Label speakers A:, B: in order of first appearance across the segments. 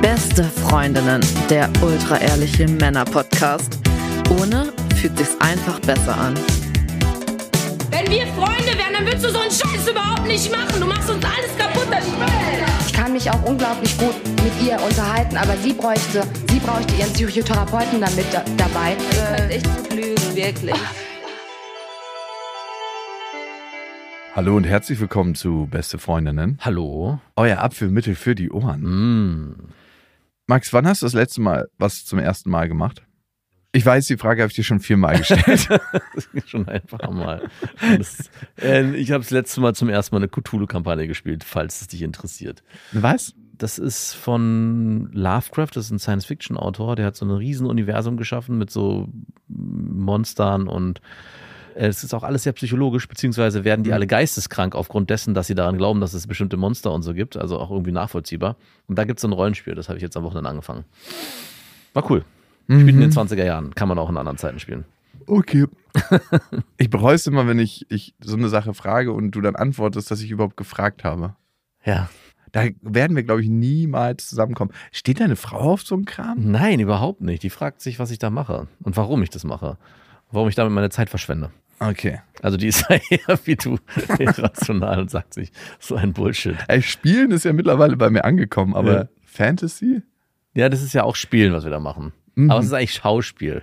A: Beste Freundinnen, der ultra-ehrliche Männer-Podcast. Ohne fühlt sich's einfach besser an.
B: Wenn wir Freunde wären, dann würdest du so einen Scheiß überhaupt nicht machen. Du machst uns alles kaputt. Das
C: Ich kann mich auch unglaublich gut mit ihr unterhalten, aber sie bräuchte, sie bräuchte ihren Psychotherapeuten damit da, dabei.
B: könnt echt gut lügen, wirklich.
D: Hallo und herzlich willkommen zu Beste Freundinnen.
E: Hallo.
D: Euer Apfelmittel für die Ohren.
E: Mm.
D: Max, wann hast du das letzte Mal was zum ersten Mal gemacht? Ich weiß, die Frage habe ich dir schon viermal gestellt.
E: das ist schon einfach mal. Das, äh, ich habe das letzte Mal zum ersten Mal eine Cthulhu-Kampagne gespielt, falls es dich interessiert.
D: was?
E: Das ist von Lovecraft, das ist ein Science-Fiction-Autor, der hat so ein riesen Universum geschaffen mit so Monstern und es ist auch alles sehr psychologisch, beziehungsweise werden die alle geisteskrank aufgrund dessen, dass sie daran glauben, dass es bestimmte Monster und so gibt, also auch irgendwie nachvollziehbar. Und da gibt es so ein Rollenspiel, das habe ich jetzt am Wochenende angefangen. War cool. Spielt in den 20er Jahren, kann man auch in anderen Zeiten spielen.
D: Okay. ich bereue es immer, wenn ich, ich so eine Sache frage und du dann antwortest, dass ich überhaupt gefragt habe.
E: Ja.
D: Da werden wir, glaube ich, niemals zusammenkommen. Steht deine Frau auf so einem Kram?
E: Nein, überhaupt nicht. Die fragt sich, was ich da mache und warum ich das mache. Warum ich damit meine Zeit verschwende.
D: Okay.
E: Also die ist eher wie du irrational und sagt sich so ein Bullshit.
D: Ey, Spielen ist ja mittlerweile bei mir angekommen, aber
E: Ja.
D: Fantasy?
E: Ja, das ist ja auch Spielen, was wir da machen.
D: Mhm.
E: Aber es ist eigentlich Schauspiel.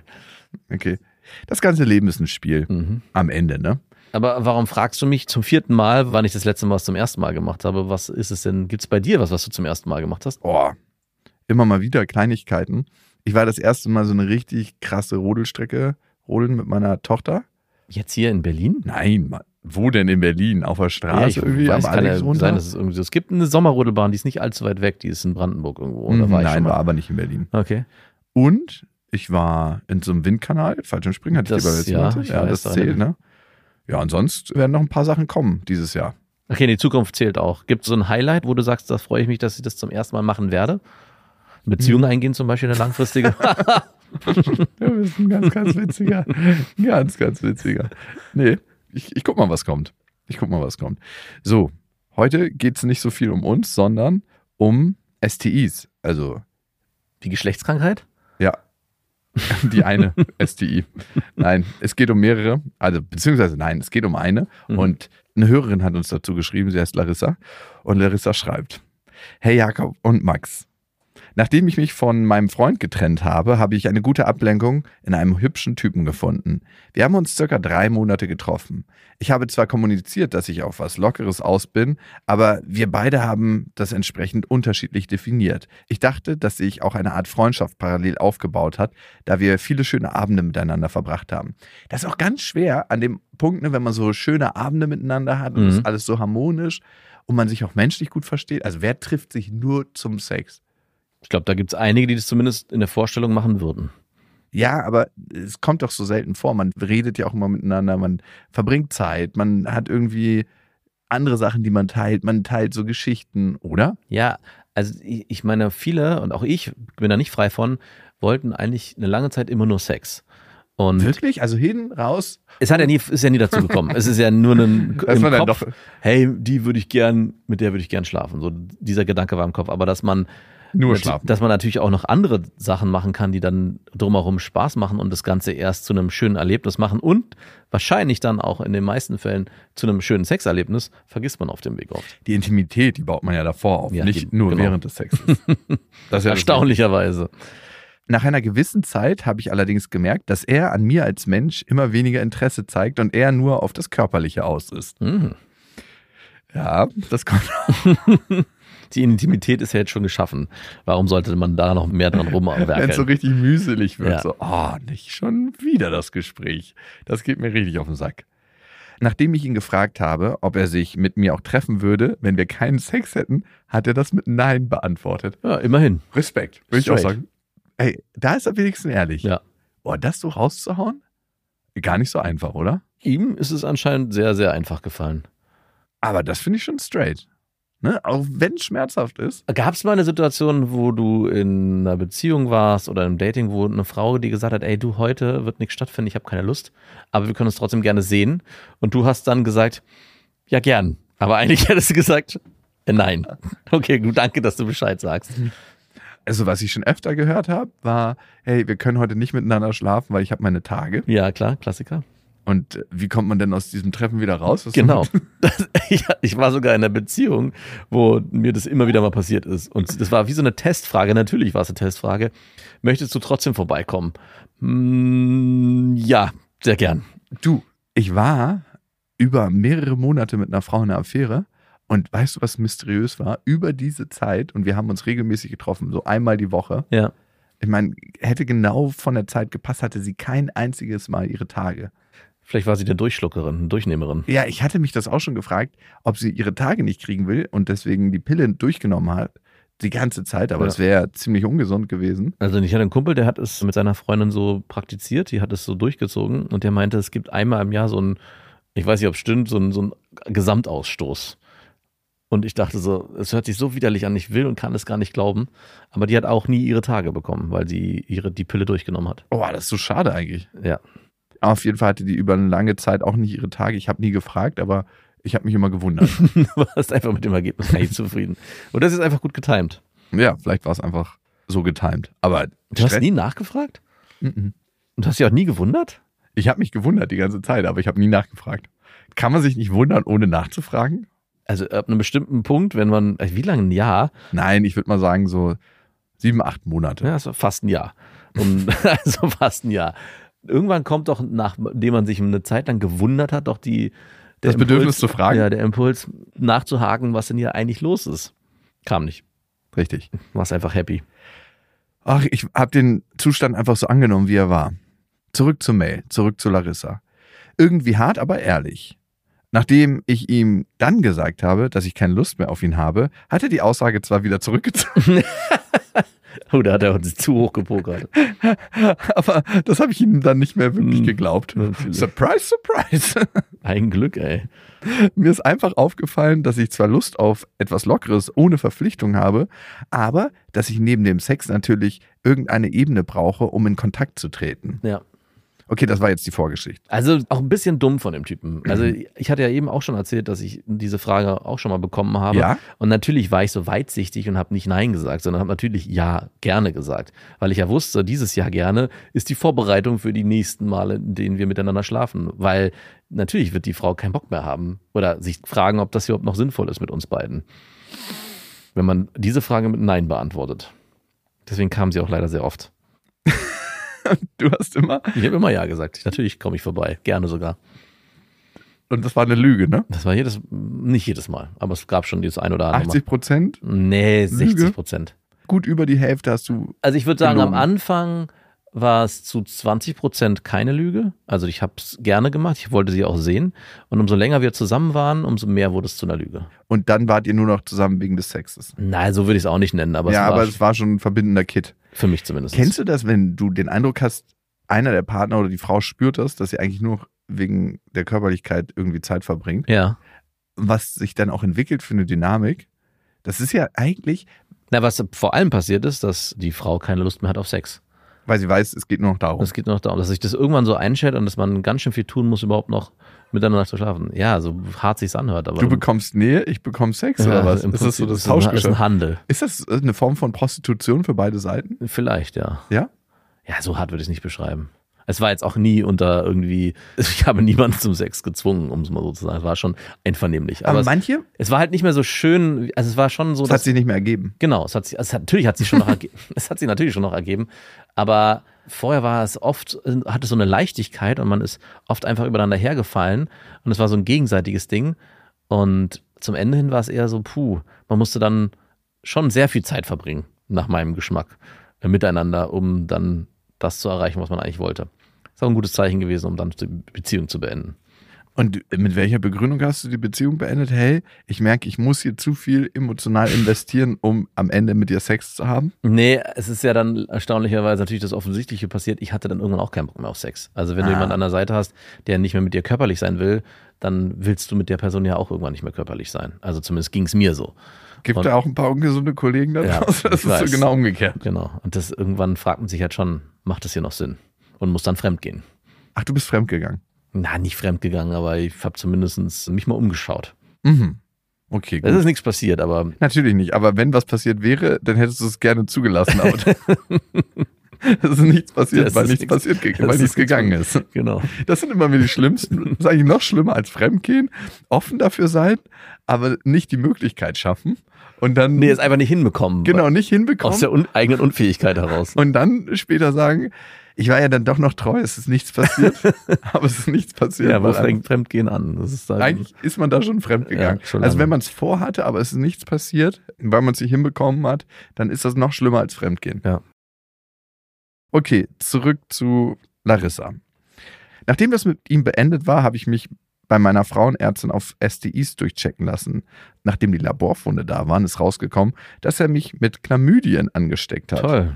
D: Okay. Das ganze Leben ist ein Spiel.
E: Mhm.
D: Am Ende, ne?
E: Aber warum fragst du mich zum vierten Mal, wann ich das letzte Mal was zum ersten Mal gemacht habe? Was ist es denn? Gibt es bei dir was, was du zum ersten Mal gemacht hast?
D: Oh, immer mal wieder Kleinigkeiten. Ich war das erste Mal so eine richtig krasse Rodelstrecke rodeln mit meiner Tochter.
E: Jetzt hier in Berlin?
D: Nein, Mann. wo denn in Berlin? Auf der Straße
E: ich
D: irgendwie
E: weiß, kann ja
D: runter?
E: sein, dass es irgendwie so. Es gibt eine Sommerrodelbahn, die ist nicht allzu weit weg, die ist in Brandenburg irgendwo. Oder
D: Mhm,
E: war ich
D: Nein, war aber nicht in Berlin.
E: Okay.
D: Und ich war in so einem Windkanal, Fallschirmspringen, hatte
E: Das-
D: ich dir
E: ja, ich.
D: Ja, das
E: da
D: zählt, ne? Ja, und sonst werden noch ein paar Sachen kommen dieses Jahr.
E: Okay, die Zukunft zählt auch. Gibt es so ein Highlight, wo du sagst, da freue ich mich, dass ich das zum ersten Mal machen werde? Beziehung
D: Hm.
E: eingehen zum Beispiel, eine langfristige?
D: Du bist ein ganz, ganz witziger. ganz, ganz witziger. Nee, ich, ich guck mal, was kommt. Ich guck mal, was kommt. So, heute geht es nicht so viel um uns, sondern um STIs. Also,
E: Die Geschlechtskrankheit?
D: ja. Die eine STI. Nein, es geht um mehrere. Also, beziehungsweise nein, es geht um eine.
E: Mhm.
D: Und eine Hörerin hat uns dazu geschrieben, sie heißt Larissa. Und Larissa schreibt: Hey Jakob und Max. Nachdem ich mich von meinem Freund getrennt habe, habe ich eine gute Ablenkung in einem hübschen Typen gefunden. Wir haben uns circa drei Monate getroffen. Ich habe zwar kommuniziert, dass ich auf was Lockeres aus bin, aber wir beide haben das entsprechend unterschiedlich definiert. Ich dachte, dass sich auch eine Art Freundschaft parallel aufgebaut hat, da wir viele schöne Abende miteinander verbracht haben. Das ist auch ganz schwer an dem Punkt, ne, wenn man so schöne Abende miteinander hat und
E: Mhm.
D: es ist alles so harmonisch und man sich auch menschlich gut versteht. Also wer trifft sich nur zum Sex?
E: Ich glaube, da gibt es einige, die das zumindest in der Vorstellung machen würden.
D: Ja, aber es kommt doch so selten vor. Man redet ja auch immer miteinander, man verbringt Zeit, man hat irgendwie andere Sachen, die man teilt. Man teilt so Geschichten, oder?
E: Ja, also ich, meine, viele und auch ich bin da nicht frei von, wollten eigentlich eine lange Zeit immer nur Sex. Und
D: Wirklich? Also hin, raus?
E: es hat ja nie, ist ja nie dazu gekommen. es ist ja nur ein
D: Dass
E: im Kopf,
D: doch-
E: hey, die würde ich gern, mit der würde ich gern schlafen. So dieser Gedanke war im Kopf. Aber dass man
D: Nur schlafen.
E: dass man natürlich auch noch andere Sachen machen kann, die dann drumherum Spaß machen und das Ganze erst zu einem schönen Erlebnis machen und wahrscheinlich dann auch in den meisten Fällen zu einem schönen Sexerlebnis, vergisst man auf dem Weg oft.
D: Die Intimität, die baut man ja davor auf,
E: Ja,
D: nicht
E: die-
D: nur
E: genau.
D: während des Sexes. Das ist ja
E: Erstaunlicherweise.
D: Nach einer gewissen Zeit habe ich allerdings gemerkt, dass er an mir als Mensch immer weniger Interesse zeigt und er nur auf das Körperliche aus ist.
E: Mhm.
D: Ja, das kommt.
E: Die Intimität ist ja jetzt schon geschaffen. Warum sollte man da noch mehr dran
D: Wenn es so richtig mühselig wird,
E: Ja.
D: so, oh, nicht schon wieder das Gespräch. Das geht mir richtig auf den Sack. Nachdem ich ihn gefragt habe, ob er sich mit mir auch treffen würde, wenn wir keinen Sex hätten, hat er das mit Nein beantwortet.
E: Ja, immerhin.
D: Respekt, würde ich auch sagen. Ey, da ist er wenigstens ehrlich.
E: Ja.
D: Boah, das so rauszuhauen? Gar nicht so einfach, oder?
E: Ihm ist es anscheinend sehr, sehr einfach gefallen.
D: Aber das finde ich schon straight. Ne? Auch wenn es schmerzhaft ist.
E: Gab es mal eine Situation, wo du in einer Beziehung warst oder im Dating, wo eine Frau dir gesagt hat, ey, du, heute wird nichts stattfinden, ich habe keine Lust, aber wir können uns trotzdem gerne sehen. Und du hast dann gesagt, ja, gern. Aber eigentlich hättest du gesagt, äh, nein. Okay, gut, danke, dass du Bescheid sagst.
D: Also, was ich schon öfter gehört habe, war, hey, wir können heute nicht miteinander schlafen, weil ich habe meine Tage.
E: Ja, klar, Klassiker.
D: Und wie kommt man denn aus diesem Treffen wieder raus? Was
E: Genau. Das, ich, ich war sogar in einer Beziehung, wo mir das immer wieder mal passiert ist. Und das war wie so eine Testfrage. Natürlich war es eine Testfrage. Möchtest du trotzdem vorbeikommen? Mm, ja, sehr gern.
D: Du, ich war über mehrere Monate mit einer Frau in einer Affäre. Und weißt du, was mysteriös war? Über diese Zeit, und wir haben uns regelmäßig getroffen, so einmal die Woche.
E: Ja.
D: Ich meine, hätte genau von der Zeit gepasst, hatte sie kein einziges Mal ihre Tage.
E: Vielleicht war sie der Durchschluckerin, eine Durchnehmerin.
D: Ja, ich hatte mich das auch schon gefragt, ob sie ihre Tage nicht kriegen will und deswegen die Pille durchgenommen hat. Die ganze Zeit, aber
E: Ja.
D: es wäre ziemlich ungesund gewesen.
E: Also ich hatte einen Kumpel, der hat es mit seiner Freundin so praktiziert, die hat es so durchgezogen und der meinte, es gibt einmal im Jahr so ein, ich weiß nicht, ob es stimmt, so ein, so ein Gesamtausstoß. Und ich dachte so, es hört sich so widerlich an, ich will und kann es gar nicht glauben. Aber die hat auch nie ihre Tage bekommen, weil sie ihre, die Pille durchgenommen hat.
D: Oh, das ist so schade eigentlich.
E: Ja.
D: Auf jeden Fall hatte die über eine lange Zeit auch nicht ihre Tage. Ich habe nie gefragt, aber ich habe mich immer gewundert.
E: Du warst einfach mit dem Ergebnis nicht zufrieden. Und das ist einfach gut getimt.
D: ja, vielleicht war es einfach so getimt. Aber
E: Du hast nie nachgefragt?
D: Mhm.
E: Und du hast dich auch nie gewundert?
D: ich habe mich gewundert die ganze Zeit, aber ich habe nie nachgefragt. Kann man sich nicht wundern, ohne nachzufragen?
E: Also ab einem bestimmten Punkt, wenn man, äh, wie lange ein Jahr?
D: Nein, ich würde mal sagen so sieben, acht Monate.
E: Ja, war fast ein Jahr. Und, also fast ein Jahr. Irgendwann kommt doch, nachdem man sich eine Zeit lang gewundert hat, doch die der
D: Das Bedürfnis zu fragen?
E: Ja, der Impuls nachzuhaken, was denn hier eigentlich los ist. Kam nicht.
D: Richtig.
E: Warst einfach happy.
D: Ach, ich habe den Zustand einfach so angenommen, wie er war. Zurück zur Mail, zurück zu Larissa. Irgendwie hart, aber ehrlich. Nachdem ich ihm dann gesagt habe, dass ich keine Lust mehr auf ihn habe, hat er die Aussage zwar wieder zurückgezogen,
E: Oh, da hat er uns zu hoch gepokert.
D: aber das habe ich ihm dann nicht mehr wirklich
E: Hm,
D: geglaubt.
E: natürlich.
D: Surprise, surprise.
E: Ein Glück, ey.
D: Mir ist einfach aufgefallen, dass ich zwar Lust auf etwas Lockeres ohne Verpflichtung habe, aber dass ich neben dem Sex natürlich irgendeine Ebene brauche, um in Kontakt zu treten.
E: Ja.
D: Okay, das war jetzt die Vorgeschichte.
E: Also auch ein bisschen dumm von dem Typen. Also ich hatte ja eben auch schon erzählt, dass ich diese Frage auch schon mal bekommen habe.
D: Ja?
E: Und natürlich war ich so weitsichtig und habe nicht Nein gesagt, sondern habe natürlich Ja gerne gesagt. Weil ich ja wusste, dieses Jahr gerne ist die Vorbereitung für die nächsten Male, in denen wir miteinander schlafen. Weil natürlich wird die Frau keinen Bock mehr haben oder sich fragen, ob das überhaupt noch sinnvoll ist mit uns beiden. Wenn man diese Frage mit Nein beantwortet. Deswegen kam sie auch leider sehr oft.
D: Du hast immer,
E: Ich habe immer Ja gesagt. Natürlich komme ich vorbei. Gerne sogar.
D: und das war eine Lüge, ne?
E: Das war jedes, nicht jedes Mal, aber es gab schon dieses ein oder andere
D: 80 Prozent.
E: Nee, 60
D: Lüge?
E: Prozent.
D: gut über die Hälfte hast du.
E: Also ich würde sagen, am
D: Gelogen.
E: Anfang war es zu 20 Prozent keine Lüge. Also ich habe es gerne gemacht, ich wollte sie auch sehen. Und umso länger wir zusammen waren, umso mehr wurde es zu einer Lüge.
D: Und dann wart ihr nur noch zusammen wegen des Sexes.
E: Nein, so würde ich es auch nicht nennen, aber
D: ja,
E: es
D: aber es war schon ein verbindender Kit.
E: Für mich zumindest.
D: Kennst du das, wenn du den Eindruck hast, einer der Partner oder die Frau spürt das, dass sie eigentlich nur wegen der Körperlichkeit irgendwie Zeit verbringt?
E: Ja.
D: Was sich dann auch entwickelt für eine Dynamik? Das ist ja eigentlich,
E: Na, was vor allem passiert ist, dass die Frau keine Lust mehr hat auf Sex.
D: weil sie weiß, es geht nur noch darum.
E: Es geht nur noch darum, dass sich das irgendwann so einschält und dass man ganz schön viel tun muss, überhaupt noch miteinander zu schlafen. Ja, so hart sich's anhört. Aber
D: Du bekommst Nähe, ich bekomme Sex
E: Ja,
D: oder was? Ist das so das
E: ist ein- ist ein
D: Tauschgeschäft?
E: Handel.
D: Ist das eine Form von Prostitution für beide Seiten?
E: Vielleicht, ja.
D: Ja?
E: Ja, so hart würde ich es nicht beschreiben. Es war jetzt auch nie unter irgendwie, ich habe niemanden zum Sex gezwungen, um es mal so zu sagen. Es war schon einvernehmlich. Aber,
D: Aber
E: es,
D: manche,
E: es war halt nicht mehr so schön, also es war schon so,
D: das hat sich nicht mehr ergeben.
E: genau, es hat sich, also es hat, natürlich hat sich schon noch ergeben, es hat sich natürlich schon noch ergeben, aber vorher war es oft, hatte so eine Leichtigkeit und man ist oft einfach übereinander hergefallen und es war so ein gegenseitiges Ding und zum Ende hin war es eher so, puh, man musste dann schon sehr viel Zeit verbringen, nach meinem Geschmack, äh, miteinander, um dann das zu erreichen, was man eigentlich wollte. ist auch ein gutes Zeichen gewesen, um dann die Beziehung zu beenden.
D: Und mit welcher Begründung hast du die Beziehung beendet? Hey, ich merke, ich muss hier zu viel emotional investieren, um am Ende mit dir Sex zu haben.
E: Nee, es ist ja dann erstaunlicherweise natürlich das Offensichtliche passiert. Ich hatte dann irgendwann auch keinen Bock mehr auf Sex. Also wenn du
D: Ah.
E: jemanden an der Seite hast, der nicht mehr mit dir körperlich sein will, dann willst du mit der Person ja auch irgendwann nicht mehr körperlich sein. Also zumindest ging es mir so.
D: Gibt
E: Und-
D: da auch ein paar ungesunde Kollegen da
E: Ja?
D: Das ist so
E: weiß.
D: genau umgekehrt.
E: Genau. Und das irgendwann fragt man sich halt schon, macht das hier noch Sinn? Und muss dann fremd gehen.
D: Ach, du bist fremdgegangen.
E: Na, nicht fremd gegangen, aber ich habe zumindest mich mal umgeschaut.
D: Mhm. Okay, gut.
E: Es ist nichts passiert, aber
D: Natürlich nicht, aber wenn was passiert wäre, dann hättest du es gerne zugelassen. Aber es ist nichts passiert,
E: Es
D: weil
E: ist
D: nichts
E: nichts-
D: passiert, weil
E: ist
D: nichts
E: nichts
D: gegangen ist.
E: genau.
D: Das sind immer wieder die schlimmsten. Das ist eigentlich noch schlimmer als Fremdgehen. Offen dafür sein, aber nicht die Möglichkeit schaffen. Und dann
E: Nee, es einfach nicht hinbekommen.
D: genau nicht hinbekommen.
E: Aus der un eigenen Unfähigkeit heraus.
D: und dann später sagen, ich war ja dann doch noch treu, es ist nichts passiert. aber es ist nichts passiert.
E: Ja, aber fängt Fremdgehen an. Ist halt
D: Eigentlich ist man da schon fremd gegangen.
E: Ja, schon
D: also wenn man es vorhatte, aber es ist nichts passiert, weil man es nicht hinbekommen hat, dann ist das noch schlimmer als Fremdgehen.
E: Ja.
D: Okay, zurück zu Larissa. Nachdem das mit ihm beendet war, habe ich mich bei meiner Frauenärztin auf STIs durchchecken lassen. Nachdem die Laborfunde da waren, ist rausgekommen, dass er mich mit Chlamydien angesteckt hat.
E: toll.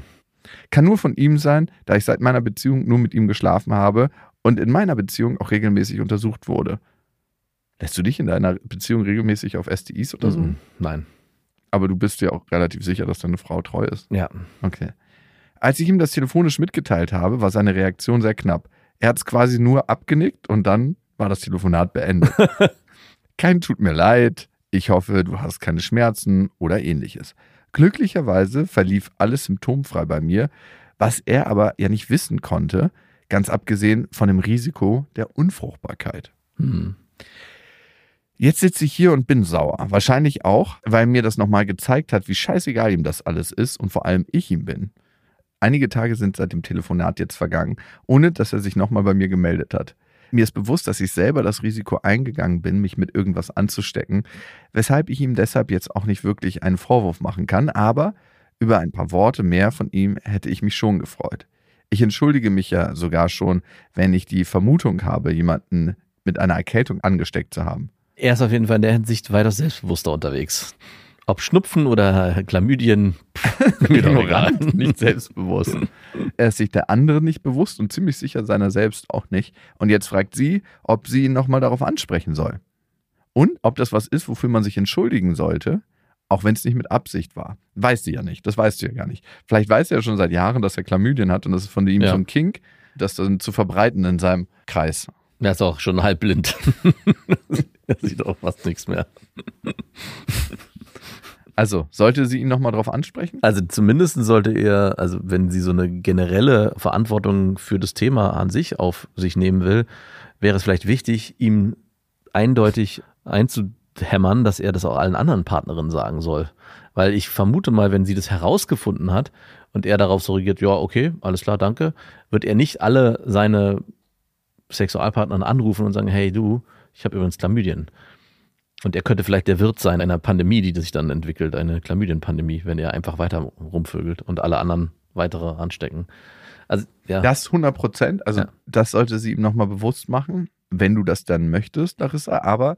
D: Kann nur von ihm sein, da ich seit meiner Beziehung nur mit ihm geschlafen habe und in meiner Beziehung auch regelmäßig untersucht wurde. Lässt du dich in deiner Beziehung regelmäßig auf STIs untersuchen?
E: Mhm. Nein.
D: Aber du bist dir auch relativ sicher, dass deine Frau treu ist.
E: Ja.
D: Okay. Als ich ihm das telefonisch mitgeteilt habe, war seine Reaktion sehr knapp. Er hat es quasi nur abgenickt und dann war das Telefonat beendet. Kein tut mir leid, ich hoffe, du hast keine Schmerzen oder ähnliches. Glücklicherweise verlief alles symptomfrei bei mir, was er aber ja nicht wissen konnte, ganz abgesehen von dem Risiko der Unfruchtbarkeit.
E: Hm.
D: Jetzt sitze ich hier und bin sauer. Wahrscheinlich auch, weil mir das nochmal gezeigt hat, wie scheißegal ihm das alles ist und vor allem ich ihm bin. Einige Tage sind seit dem Telefonat jetzt vergangen, ohne dass er sich nochmal bei mir gemeldet hat. Mir ist bewusst, dass ich selber das Risiko eingegangen bin, mich mit irgendwas anzustecken, weshalb ich ihm deshalb jetzt auch nicht wirklich einen Vorwurf machen kann, aber über ein paar Worte mehr von ihm hätte ich mich schon gefreut. Ich entschuldige mich ja sogar schon, wenn ich die Vermutung habe, jemanden mit einer Erkältung angesteckt zu haben.
E: Er ist auf jeden Fall in der Hinsicht weiter selbstbewusster unterwegs. Ob Schnupfen oder Chlamydien, pff.
D: Ignorant, nicht selbstbewusst. Er ist sich der andere nicht bewusst und ziemlich sicher seiner selbst auch nicht. Und jetzt fragt sie, ob sie ihn nochmal darauf ansprechen soll. Und ob das was ist, wofür man sich entschuldigen sollte, auch wenn es nicht mit Absicht war. Weiß sie ja nicht. Das weißt du ja gar nicht. Vielleicht weiß er ja schon seit Jahren, dass er Chlamydien hat und das ist von ihm
E: Ja.
D: so ein Kink, das dann zu verbreiten in seinem Kreis.
E: Er ist auch schon halb blind. er sieht auch fast nichts mehr.
D: Also, sollte sie ihn nochmal darauf ansprechen?
E: Also zumindest sollte er, also wenn sie so eine generelle Verantwortung für das Thema an sich auf sich nehmen will, wäre es vielleicht wichtig, ihm eindeutig einzuhämmern, dass er das auch allen anderen Partnerinnen sagen soll. Weil ich vermute mal, wenn sie das herausgefunden hat und er darauf so reagiert, ja, okay, alles klar, danke, wird er nicht alle seine Sexualpartnern anrufen und sagen, hey du, ich habe übrigens Chlamydien. Und er könnte vielleicht der Wirt sein einer Pandemie, die sich dann entwickelt, eine Chlamydien-Pandemie, wenn er einfach weiter rumvögelt und alle anderen weitere anstecken. Also, ja.
D: Das 100 Prozent. Also,
E: Ja.
D: das sollte sie ihm nochmal bewusst machen, wenn du das dann möchtest, Larissa. Aber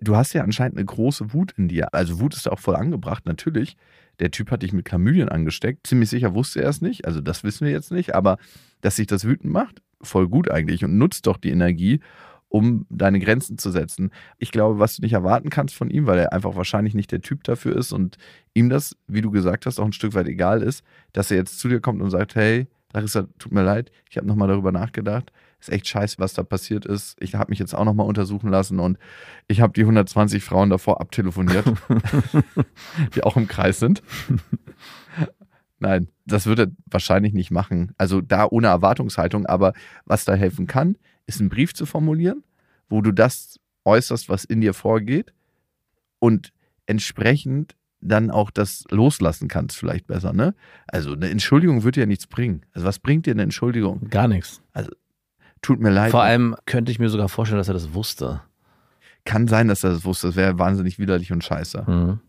D: du hast ja anscheinend eine große Wut in dir. Also, Wut ist auch voll angebracht, natürlich. Der Typ hat dich mit Chlamydien angesteckt. Ziemlich sicher wusste er es nicht. Also, das wissen wir jetzt nicht. Aber dass sich das wütend macht, voll gut eigentlich. Und nutzt doch die Energie, um deine Grenzen zu setzen. Ich glaube, was du nicht erwarten kannst von ihm, weil er einfach wahrscheinlich nicht der Typ dafür ist und ihm das, wie du gesagt hast, auch ein Stück weit egal ist, dass er jetzt zu dir kommt und sagt, hey, Larissa, tut mir leid, ich habe nochmal darüber nachgedacht. Ist echt scheiße, was da passiert ist. Ich habe mich jetzt auch nochmal untersuchen lassen und ich habe die 120 Frauen davor abtelefoniert, die auch im Kreis sind. Nein, das wird er wahrscheinlich nicht machen. Also da ohne Erwartungshaltung, aber was da helfen kann, ist einen Brief zu formulieren, wo du das äußerst, was in dir vorgeht und entsprechend dann auch das loslassen kannst, vielleicht besser, ne? Also eine Entschuldigung wird dir ja nichts bringen. Also was bringt dir eine Entschuldigung?
E: Gar nichts.
D: Tut mir leid.
E: Vor allem könnte ich mir sogar vorstellen, dass er das wusste.
D: kann sein, dass er das wusste. Das wäre wahnsinnig widerlich und scheiße.
E: Mhm.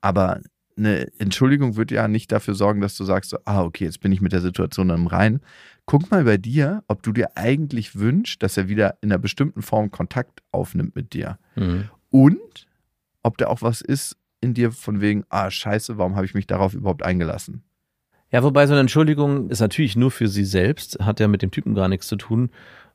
D: Aber eine Entschuldigung wird ja nicht dafür sorgen, dass du sagst, so, ah, okay, jetzt bin ich mit der Situation im Rein. Guck mal bei dir, ob du dir eigentlich wünschst, dass er wieder in einer bestimmten Form Kontakt aufnimmt mit dir.
E: Mhm.
D: Und ob da auch was ist in dir von wegen, ah, scheiße, warum habe ich mich darauf überhaupt eingelassen?
E: Ja, wobei so eine Entschuldigung ist natürlich nur für sie selbst, hat ja mit dem Typen gar nichts zu tun.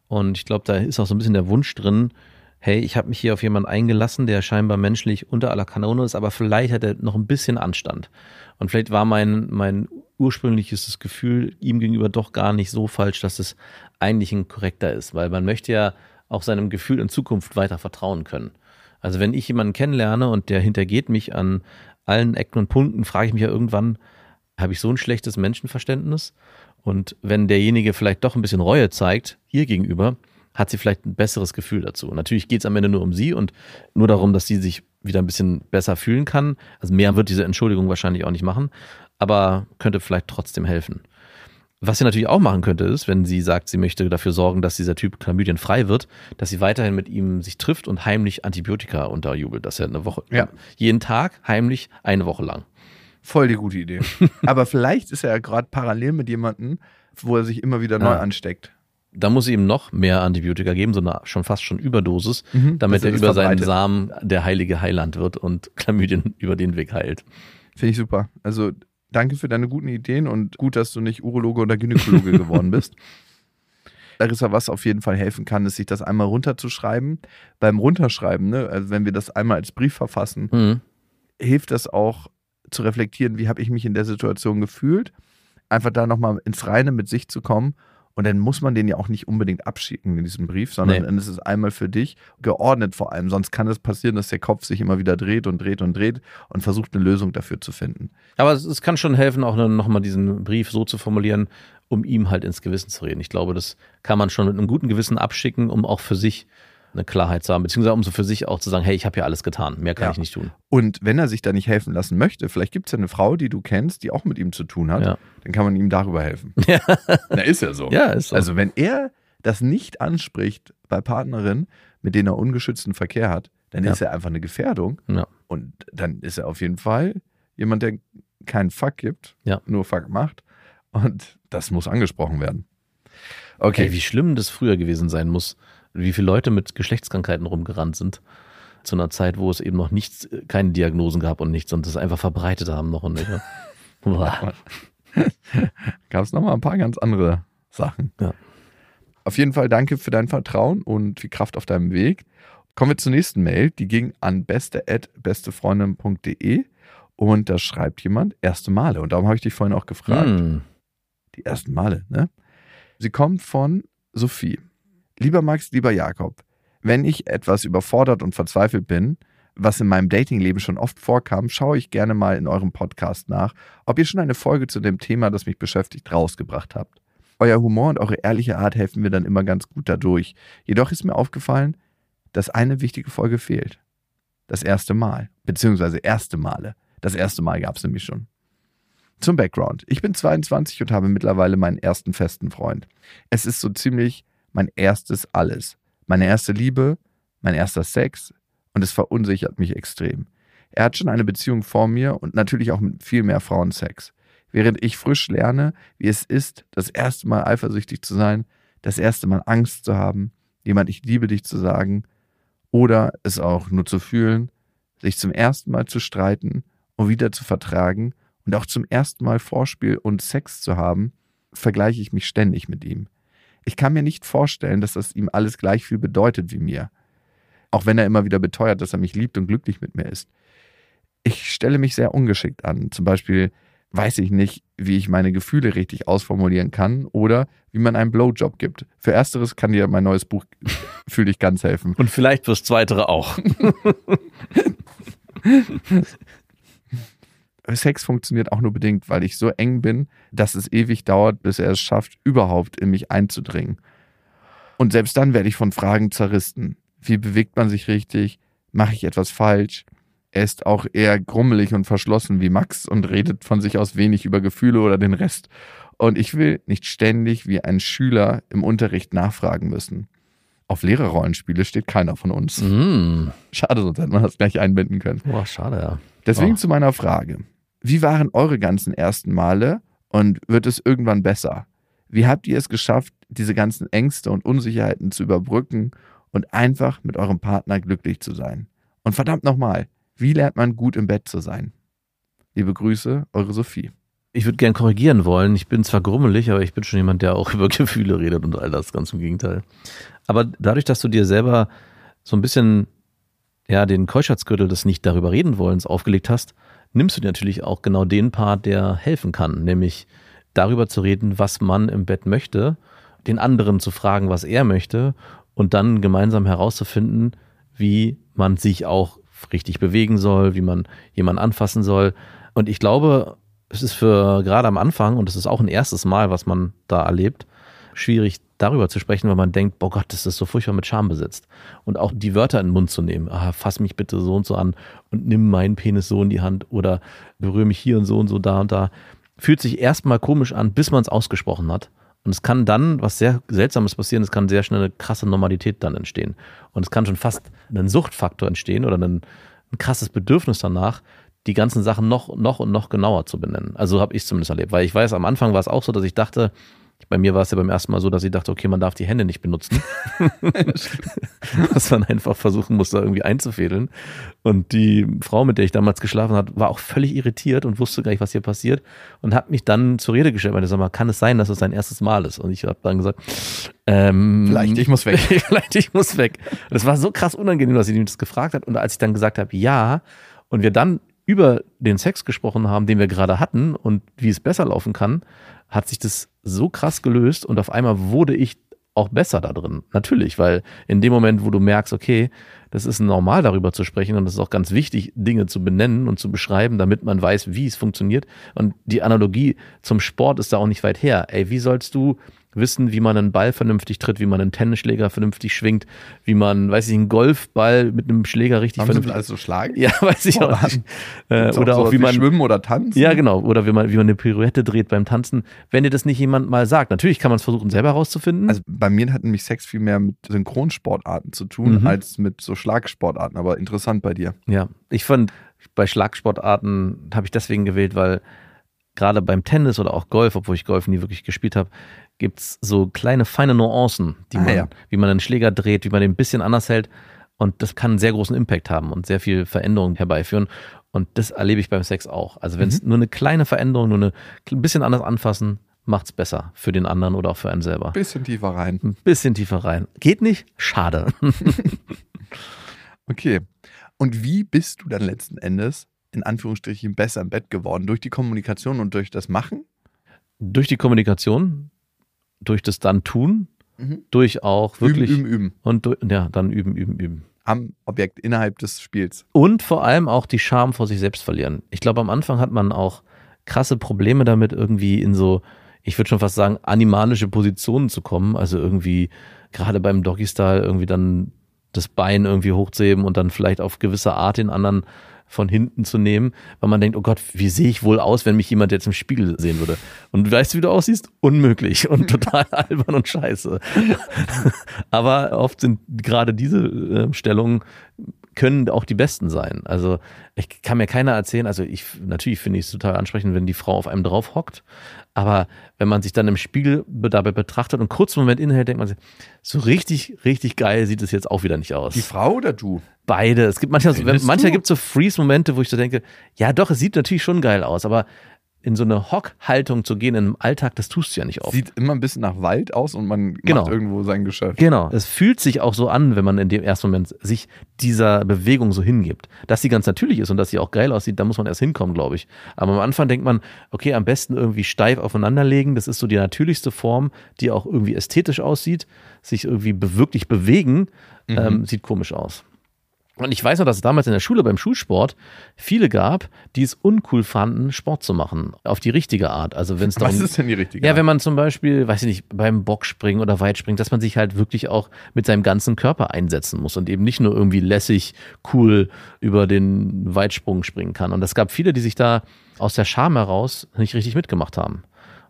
E: Und ich glaube, da ist auch so ein bisschen der Wunsch drin, hey, ich habe mich hier auf jemanden eingelassen, der scheinbar menschlich unter aller Kanone ist, aber vielleicht hat er noch ein bisschen Anstand. Und vielleicht war mein, mein ursprüngliches Gefühl ihm gegenüber doch gar nicht so falsch, dass es eigentlich ein korrekter ist. Weil man möchte ja auch seinem Gefühl in Zukunft weiter vertrauen können. Also wenn ich jemanden kennenlerne und der hintergeht mich an allen Ecken und Punkten, frage ich mich ja irgendwann, habe ich so ein schlechtes Menschenverständnis? Und wenn derjenige vielleicht doch ein bisschen Reue zeigt, ihr gegenüber, hat sie vielleicht ein besseres Gefühl dazu. Natürlich geht es am Ende nur um sie und nur darum, dass sie sich wieder ein bisschen besser fühlen kann. Also mehr wird diese Entschuldigung wahrscheinlich auch nicht machen, aber könnte vielleicht trotzdem helfen. Was sie natürlich auch machen könnte, ist, wenn sie sagt, sie möchte dafür sorgen, dass dieser Typ Chlamydien frei wird, dass sie weiterhin mit ihm sich trifft und heimlich Antibiotika unterjubelt, dass er eine Woche,
D: Ja.
E: jeden Tag heimlich eine Woche lang.
D: Voll die gute Idee. Aber vielleicht ist er ja gerade parallel mit jemandem, wo er sich immer wieder neu
E: Ah.
D: ansteckt.
E: Da muss sie ihm noch mehr Antibiotika geben, so eine schon fast schon Überdosis,
D: Mhm,
E: damit er
D: er
E: über seinen. Samen der heilige Heiland wird und Chlamydien über den Weg heilt.
D: Finde ich super. Also danke für deine guten Ideen und gut, dass du nicht Urologe oder Gynäkologe geworden bist. Larissa, was auf jeden Fall helfen kann, ist, sich das einmal runterzuschreiben. Beim Runterschreiben, ne, also wenn wir das einmal als Brief verfassen,
E: Mhm.
D: hilft das auch zu reflektieren, wie habe ich mich in der Situation gefühlt. Einfach da nochmal ins Reine mit sich zu kommen. Und dann muss man den ja auch nicht unbedingt abschicken in diesem Brief, sondern
E: Nee.
D: dann ist es einmal für dich geordnet vor allem. Sonst kann es passieren, dass der Kopf sich immer wieder dreht und dreht und dreht und versucht eine Lösung dafür zu finden.
E: Aber es, es kann schon helfen, auch nochmal diesen Brief so zu formulieren, um ihm halt ins Gewissen zu reden. Ich glaube, das kann man schon mit einem guten Gewissen abschicken, um auch für sich eine Klarheit zu haben, beziehungsweise um so für sich auch zu sagen, hey, ich habe ja alles getan, mehr kann
D: Ja.
E: ich nicht tun.
D: Und wenn er sich da nicht helfen lassen möchte, vielleicht gibt es ja eine Frau, die du kennst, die auch mit ihm zu tun hat,
E: Ja.
D: dann kann man ihm darüber helfen.
E: Ja.
D: Na, ist ja so.
E: Ja, ist so.
D: Also wenn er das nicht anspricht bei Partnerinnen, mit denen er ungeschützten Verkehr hat, dann
E: Ja.
D: ist er einfach eine Gefährdung.
E: Ja.
D: Und dann ist er auf jeden Fall jemand, der keinen Fuck gibt, nur Fuck macht. Und das muss angesprochen werden. Okay.
E: Ey, wie schlimm das früher gewesen sein muss, wie viele Leute mit Geschlechtskrankheiten rumgerannt sind. Zu einer Zeit, wo es eben noch nichts, keine Diagnosen gab und nichts und das einfach verbreitet haben noch und nicht. ne?
D: Gab es nochmal ein paar ganz andere Sachen.
E: Ja.
D: Auf jeden Fall danke für dein Vertrauen und viel Kraft auf deinem Weg. Kommen wir zur nächsten Mail. Die ging an beste.bestefreundin.de und da schreibt jemand erste Male. Und darum habe ich dich vorhin auch gefragt.
E: Hm.
D: Die ersten Male, ne? Sie kommt von Sophie. Lieber Max, lieber Jakob, wenn ich etwas überfordert und verzweifelt bin, was in meinem Datingleben schon oft vorkam, schaue ich gerne mal in eurem Podcast nach, ob ihr schon eine Folge zu dem Thema, das mich beschäftigt, rausgebracht habt. Euer Humor und eure ehrliche Art helfen mir dann immer ganz gut dadurch. Jedoch ist mir aufgefallen, dass eine wichtige Folge fehlt. Das erste Mal, beziehungsweise erste Male. Das erste Mal gab es nämlich schon. Zum Background. Ich bin 22 und habe mittlerweile meinen ersten festen Freund. Es ist so ziemlich mein erstes Alles. Meine erste Liebe, mein erster Sex und es verunsichert mich extrem. Er hat schon eine Beziehung vor mir und natürlich auch mit viel mehr Frauen Sex. Während ich frisch lerne, wie es ist, das erste Mal eifersüchtig zu sein, das erste Mal Angst zu haben, jemand ich liebe dich zu sagen oder es auch nur zu fühlen, sich zum ersten Mal zu streiten und wieder zu vertragen und auch zum ersten Mal Vorspiel und Sex zu haben, vergleiche ich mich ständig mit ihm. Ich kann mir nicht vorstellen, dass das ihm alles gleich viel bedeutet wie mir. Auch wenn er immer wieder beteuert, dass er mich liebt und glücklich mit mir ist. Ich stelle mich sehr ungeschickt an. Zum Beispiel weiß ich nicht, wie ich meine Gefühle richtig ausformulieren kann oder wie man einen Blowjob gibt. Für ersteres kann dir mein neues Buch Fühl dich ganz helfen.
E: Und vielleicht fürs Zweitere auch.
D: Sex funktioniert auch nur bedingt, weil ich so eng bin, dass es ewig dauert, bis er es schafft, überhaupt in mich einzudringen. Und selbst dann werde ich von Fragen zerrissen. Wie bewegt man sich richtig? Mache ich etwas falsch? Er ist auch eher grummelig und verschlossen wie Max und redet von sich aus wenig über Gefühle oder den Rest. Und ich will nicht ständig wie ein Schüler im Unterricht nachfragen müssen. Auf Lehrerrollenspiele steht keiner von uns.
E: Mm.
D: Schade, sonst hätte man das gleich einbinden können.
E: Boah, schade, ja.
D: Deswegen
E: Oh.
D: zu meiner Frage. Wie waren eure ganzen ersten Male und wird es irgendwann besser? Wie habt ihr es geschafft, diese ganzen Ängste und Unsicherheiten zu überbrücken und einfach mit eurem Partner glücklich zu sein? Und verdammt nochmal, wie lernt man gut im Bett zu sein? Liebe Grüße, eure Sophie.
E: Ich würde gern korrigieren wollen. Ich bin zwar grummelig, aber ich bin schon jemand, der auch über Gefühle redet und all das, ganz im Gegenteil. Aber dadurch, dass du dir selber so ein bisschen ja, den Keuschheitsgürtel des nicht darüber reden wollens aufgelegt hast, nimmst du dir natürlich auch genau den Part, der helfen kann, nämlich darüber zu reden, was man im Bett möchte, den anderen zu fragen, was er möchte und dann gemeinsam herauszufinden, wie man sich auch richtig bewegen soll, wie man jemanden anfassen soll. Und ich glaube, es ist für gerade am Anfang, und es ist auch ein erstes Mal, was man da erlebt, schwierig darüber zu sprechen, weil man denkt, boah Gott, das ist so furchtbar mit Scham besetzt. Und auch die Wörter in den Mund zu nehmen, ah, fass mich bitte so und so an und nimm meinen Penis so in die Hand oder berühre mich hier und so und so da und da, fühlt sich erstmal komisch an, bis man es ausgesprochen hat. Und es kann dann was sehr Seltsames passieren, es kann sehr schnell eine krasse Normalität dann entstehen. Und es kann schon fast ein Suchtfaktor entstehen oder ein, ein krasses Bedürfnis danach, die ganzen Sachen noch, noch und noch genauer zu benennen. Also habe ich zumindest erlebt. Weil ich weiß, am Anfang war es auch so, dass ich dachte, bei mir war es ja beim ersten Mal so, dass ich dachte, okay, man darf die Hände nicht benutzen. Was man einfach versuchen muss, da irgendwie einzufädeln. Und die Frau, mit der ich damals geschlafen habe, war auch völlig irritiert und wusste gar nicht, was hier passiert. Und hat mich dann zur Rede gestellt, weil ich sag mal, kann es sein, dass es sein erstes Mal ist? Und ich habe dann gesagt, ähm,
D: Vielleicht, ich muss weg.
E: vielleicht, ich muss weg. Und es war so krass unangenehm, dass sie mich das gefragt hat. Und als ich dann gesagt habe, ja, und wir dann über den Sex gesprochen haben, den wir gerade hatten und wie es besser laufen kann, hat sich das so krass gelöst und auf einmal wurde ich auch besser da drin. Natürlich, weil in dem Moment, wo du merkst, okay, das ist normal darüber zu sprechen und es ist auch ganz wichtig, Dinge zu benennen und zu beschreiben, damit man weiß, wie es funktioniert. Und die Analogie zum Sport ist da auch nicht weit her. Ey, wie sollst du wissen, wie man einen Ball vernünftig tritt, wie man einen Tennisschläger vernünftig schwingt, wie man, weiß ich, einen Golfball mit einem Schläger richtig
D: Haben sie
E: vernünftig.
D: alles so schlagen?
E: Ja, weiß ich auch nicht. Äh, oder auch,
D: sowas
E: wie man
D: Schwimmen oder Tanzen?
E: ja, genau. Oder wie man, wie man eine Pirouette dreht beim Tanzen. Wenn dir das nicht jemand mal sagt. Natürlich kann man es versuchen, selber herauszufinden.
D: Also bei mir hat nämlich Sex viel mehr mit Synchronsportarten zu tun,
E: Mhm.
D: als mit so Schlagsportarten. Aber interessant bei dir.
E: ja, ich fand, bei Schlagsportarten habe ich deswegen gewählt, weil gerade beim Tennis oder auch Golf, obwohl ich Golf nie wirklich gespielt habe, gibt's so kleine, feine Nuancen, die
D: Ah,
E: man,
D: ja.
E: wie man einen Schläger dreht, wie man den ein bisschen anders hält. Und das kann einen sehr großen Impact haben und sehr viel Veränderung herbeiführen. Und das erlebe ich beim Sex auch. Also wenn es
D: Mhm.
E: nur eine kleine Veränderung, nur eine, ein bisschen anders anfassen, macht's besser für den anderen oder auch für einen selber.
D: Bisschen tiefer rein.
E: Ein bisschen tiefer rein. Geht nicht? Schade.
D: Okay. Und wie bist du dann letzten Endes in Anführungsstrichen besser im Bett geworden? Durch die Kommunikation und durch das Machen?
E: durch die Kommunikation, durch das dann tun,
D: Mhm.
E: durch auch wirklich
D: Üben, üben, üben.
E: und durch, ja, dann üben, üben, üben.
D: Am Objekt innerhalb des Spiels.
E: Und vor allem auch die Scham vor sich selbst verlieren. Ich glaube, am Anfang hat man auch krasse Probleme damit, irgendwie in so, ich würde schon fast sagen, animalische Positionen zu kommen. Also irgendwie gerade beim Doggy-Style irgendwie dann das Bein irgendwie hochzuheben und dann vielleicht auf gewisse Art den anderen von hinten zu nehmen, weil man denkt, oh Gott, wie sehe ich wohl aus, wenn mich jemand jetzt im Spiegel sehen würde? Und weißt du, wie du aussiehst? Unmöglich und total albern und scheiße. Aber oft sind gerade diese äh, Stellungen können auch die besten sein. Also ich kann mir keiner erzählen, also ich natürlich finde ich es total ansprechend, wenn die Frau auf einem drauf hockt, aber wenn man sich dann im Spiegel be- dabei betrachtet und kurz einen Moment innehält, denkt man sich, so richtig, richtig geil sieht es jetzt auch wieder nicht aus.
D: Die Frau oder du?
E: Beide. Es gibt manchmal,
D: Findest
E: manchmal gibt es so Freeze-Momente, wo ich so denke, ja doch, es sieht natürlich schon geil aus, aber in so eine Hockhaltung zu gehen im Alltag, das tust du ja nicht oft.
D: Sieht immer ein bisschen nach Wald aus und man
E: Genau.
D: macht irgendwo sein Geschäft.
E: Genau. Es fühlt sich auch so an, wenn man in dem ersten Moment sich dieser Bewegung so hingibt. Dass sie ganz natürlich ist und dass sie auch geil aussieht, da muss man erst hinkommen, glaube ich. Aber am Anfang denkt man, okay, am besten irgendwie steif aufeinanderlegen. Das ist so die natürlichste Form, die auch irgendwie ästhetisch aussieht. Sich irgendwie wirklich bewegen, ähm, sieht komisch aus. Und ich weiß noch, dass es damals in der Schule beim Schulsport viele gab, die es uncool fanden, Sport zu machen. Auf die richtige Art. Also wenn es darum
D: Was ist denn die richtige?
E: ja, wenn man zum Beispiel, weiß ich nicht, beim Bockspringen oder Weitspringen, dass man sich halt wirklich auch mit seinem ganzen Körper einsetzen muss und eben nicht nur irgendwie lässig, cool über den Weitsprung springen kann. Und es gab viele, die sich da aus der Scham heraus nicht richtig mitgemacht haben.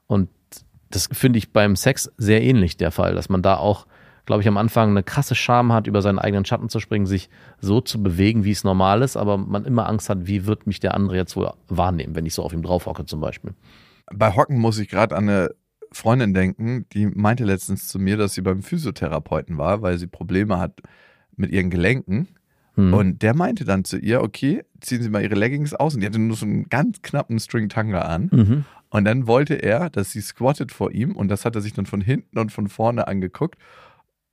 E: Und das finde ich beim Sex sehr ähnlich der Fall, dass man da auch, glaube ich, am Anfang eine krasse Scham hat, über seinen eigenen Schatten zu springen, sich so zu bewegen, wie es normal ist, aber man immer Angst hat, wie wird mich der andere jetzt wohl wahrnehmen, wenn ich so auf ihm drauf hocke zum Beispiel.
D: Bei Hocken muss ich gerade an eine Freundin denken, die meinte letztens zu mir, dass sie beim Physiotherapeuten war, weil sie Probleme hat mit ihren Gelenken.
E: Hm.
D: Und der meinte dann zu ihr, okay, ziehen Sie mal Ihre Leggings aus. Und die hatte nur so einen ganz knappen String-Tanga an.
E: Mhm.
D: Und dann wollte er, dass sie squattet vor ihm. Und das hat er sich dann von hinten und von vorne angeguckt,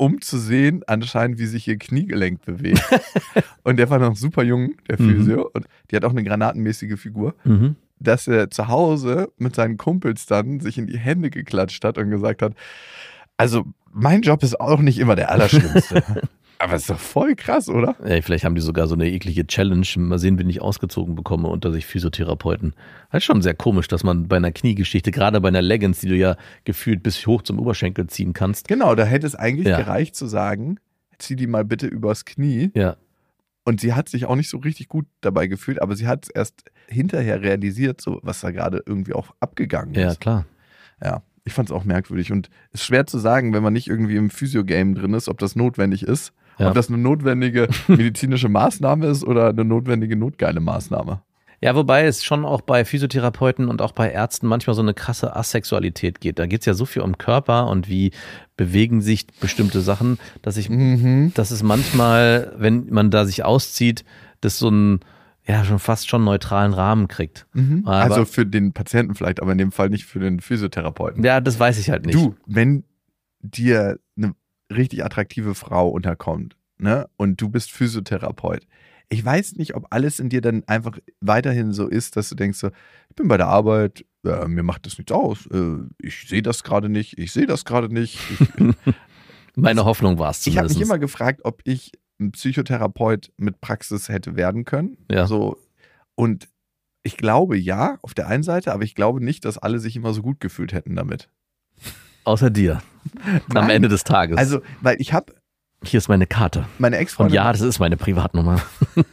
D: um zu sehen, anscheinend, wie sich ihr Kniegelenk bewegt. und der war noch super jung, der
E: Mhm.
D: Physio. Und die hat auch eine granatenmäßige Figur
E: Mhm.
D: dass er zu Hause mit seinen Kumpels dann sich in die Hände geklatscht hat und gesagt hat, also mein Job ist auch nicht immer der allerschlimmste. Aber ist doch voll krass, oder?
E: Ey, vielleicht haben die sogar so eine eklige Challenge. Mal sehen, wen ich ausgezogen bekomme unter sich Physiotherapeuten. Das ist schon sehr komisch, dass man bei einer Kniegeschichte, gerade bei einer Leggings, die du ja gefühlt bis hoch zum Oberschenkel ziehen kannst.
D: Genau, da hätte es eigentlich
E: Ja.
D: gereicht zu sagen, zieh die mal bitte übers Knie.
E: Ja,
D: Und sie hat sich auch nicht so richtig gut dabei gefühlt, aber sie hat es erst hinterher realisiert, so was da gerade irgendwie auch abgegangen
E: ja,
D: ist.
E: klar.
D: Ja, ich fand es auch merkwürdig und es ist schwer zu sagen, wenn man nicht irgendwie im Physio-Game drin ist, ob das notwendig ist.
E: Ja.
D: Ob das eine notwendige medizinische Maßnahme ist oder eine notwendige notgeile Maßnahme.
E: Ja, wobei es schon auch bei Physiotherapeuten und auch bei Ärzten manchmal so eine krasse Asexualität geht. Da geht es ja so viel um Körper und wie bewegen sich bestimmte Sachen, dass ich,
D: Mhm.
E: dass es manchmal, wenn man da sich auszieht, das so einen, ja, schon fast schon neutralen Rahmen kriegt. Aber-
D: also für den Patienten vielleicht, aber in dem Fall nicht für den Physiotherapeuten.
E: Ja, das weiß ich halt nicht.
D: Du, wenn dir richtig attraktive Frau unterkommt, ne, und du bist Physiotherapeut, ich weiß nicht, ob alles in dir dann einfach weiterhin so ist, dass du denkst so, ich bin bei der Arbeit, äh, mir macht das nichts aus, äh, ich sehe das gerade nicht, ich sehe das gerade nicht. Ich,
E: Meine Hoffnung war es
D: ich habe
E: zumindest.
D: mich immer gefragt, ob ich ein Psychotherapeut mit Praxis hätte werden können.
E: Ja.
D: So, und ich glaube ja, auf der einen Seite, aber ich glaube nicht, dass alle sich immer so gut gefühlt hätten damit.
E: Außer dir. Am
D: Nein.
E: Ende des Tages.
D: Also, weil ich habe
E: hier ist meine Karte.
D: meine
E: Und
D: Ex-Freundin
E: ja, das ist meine Privatnummer.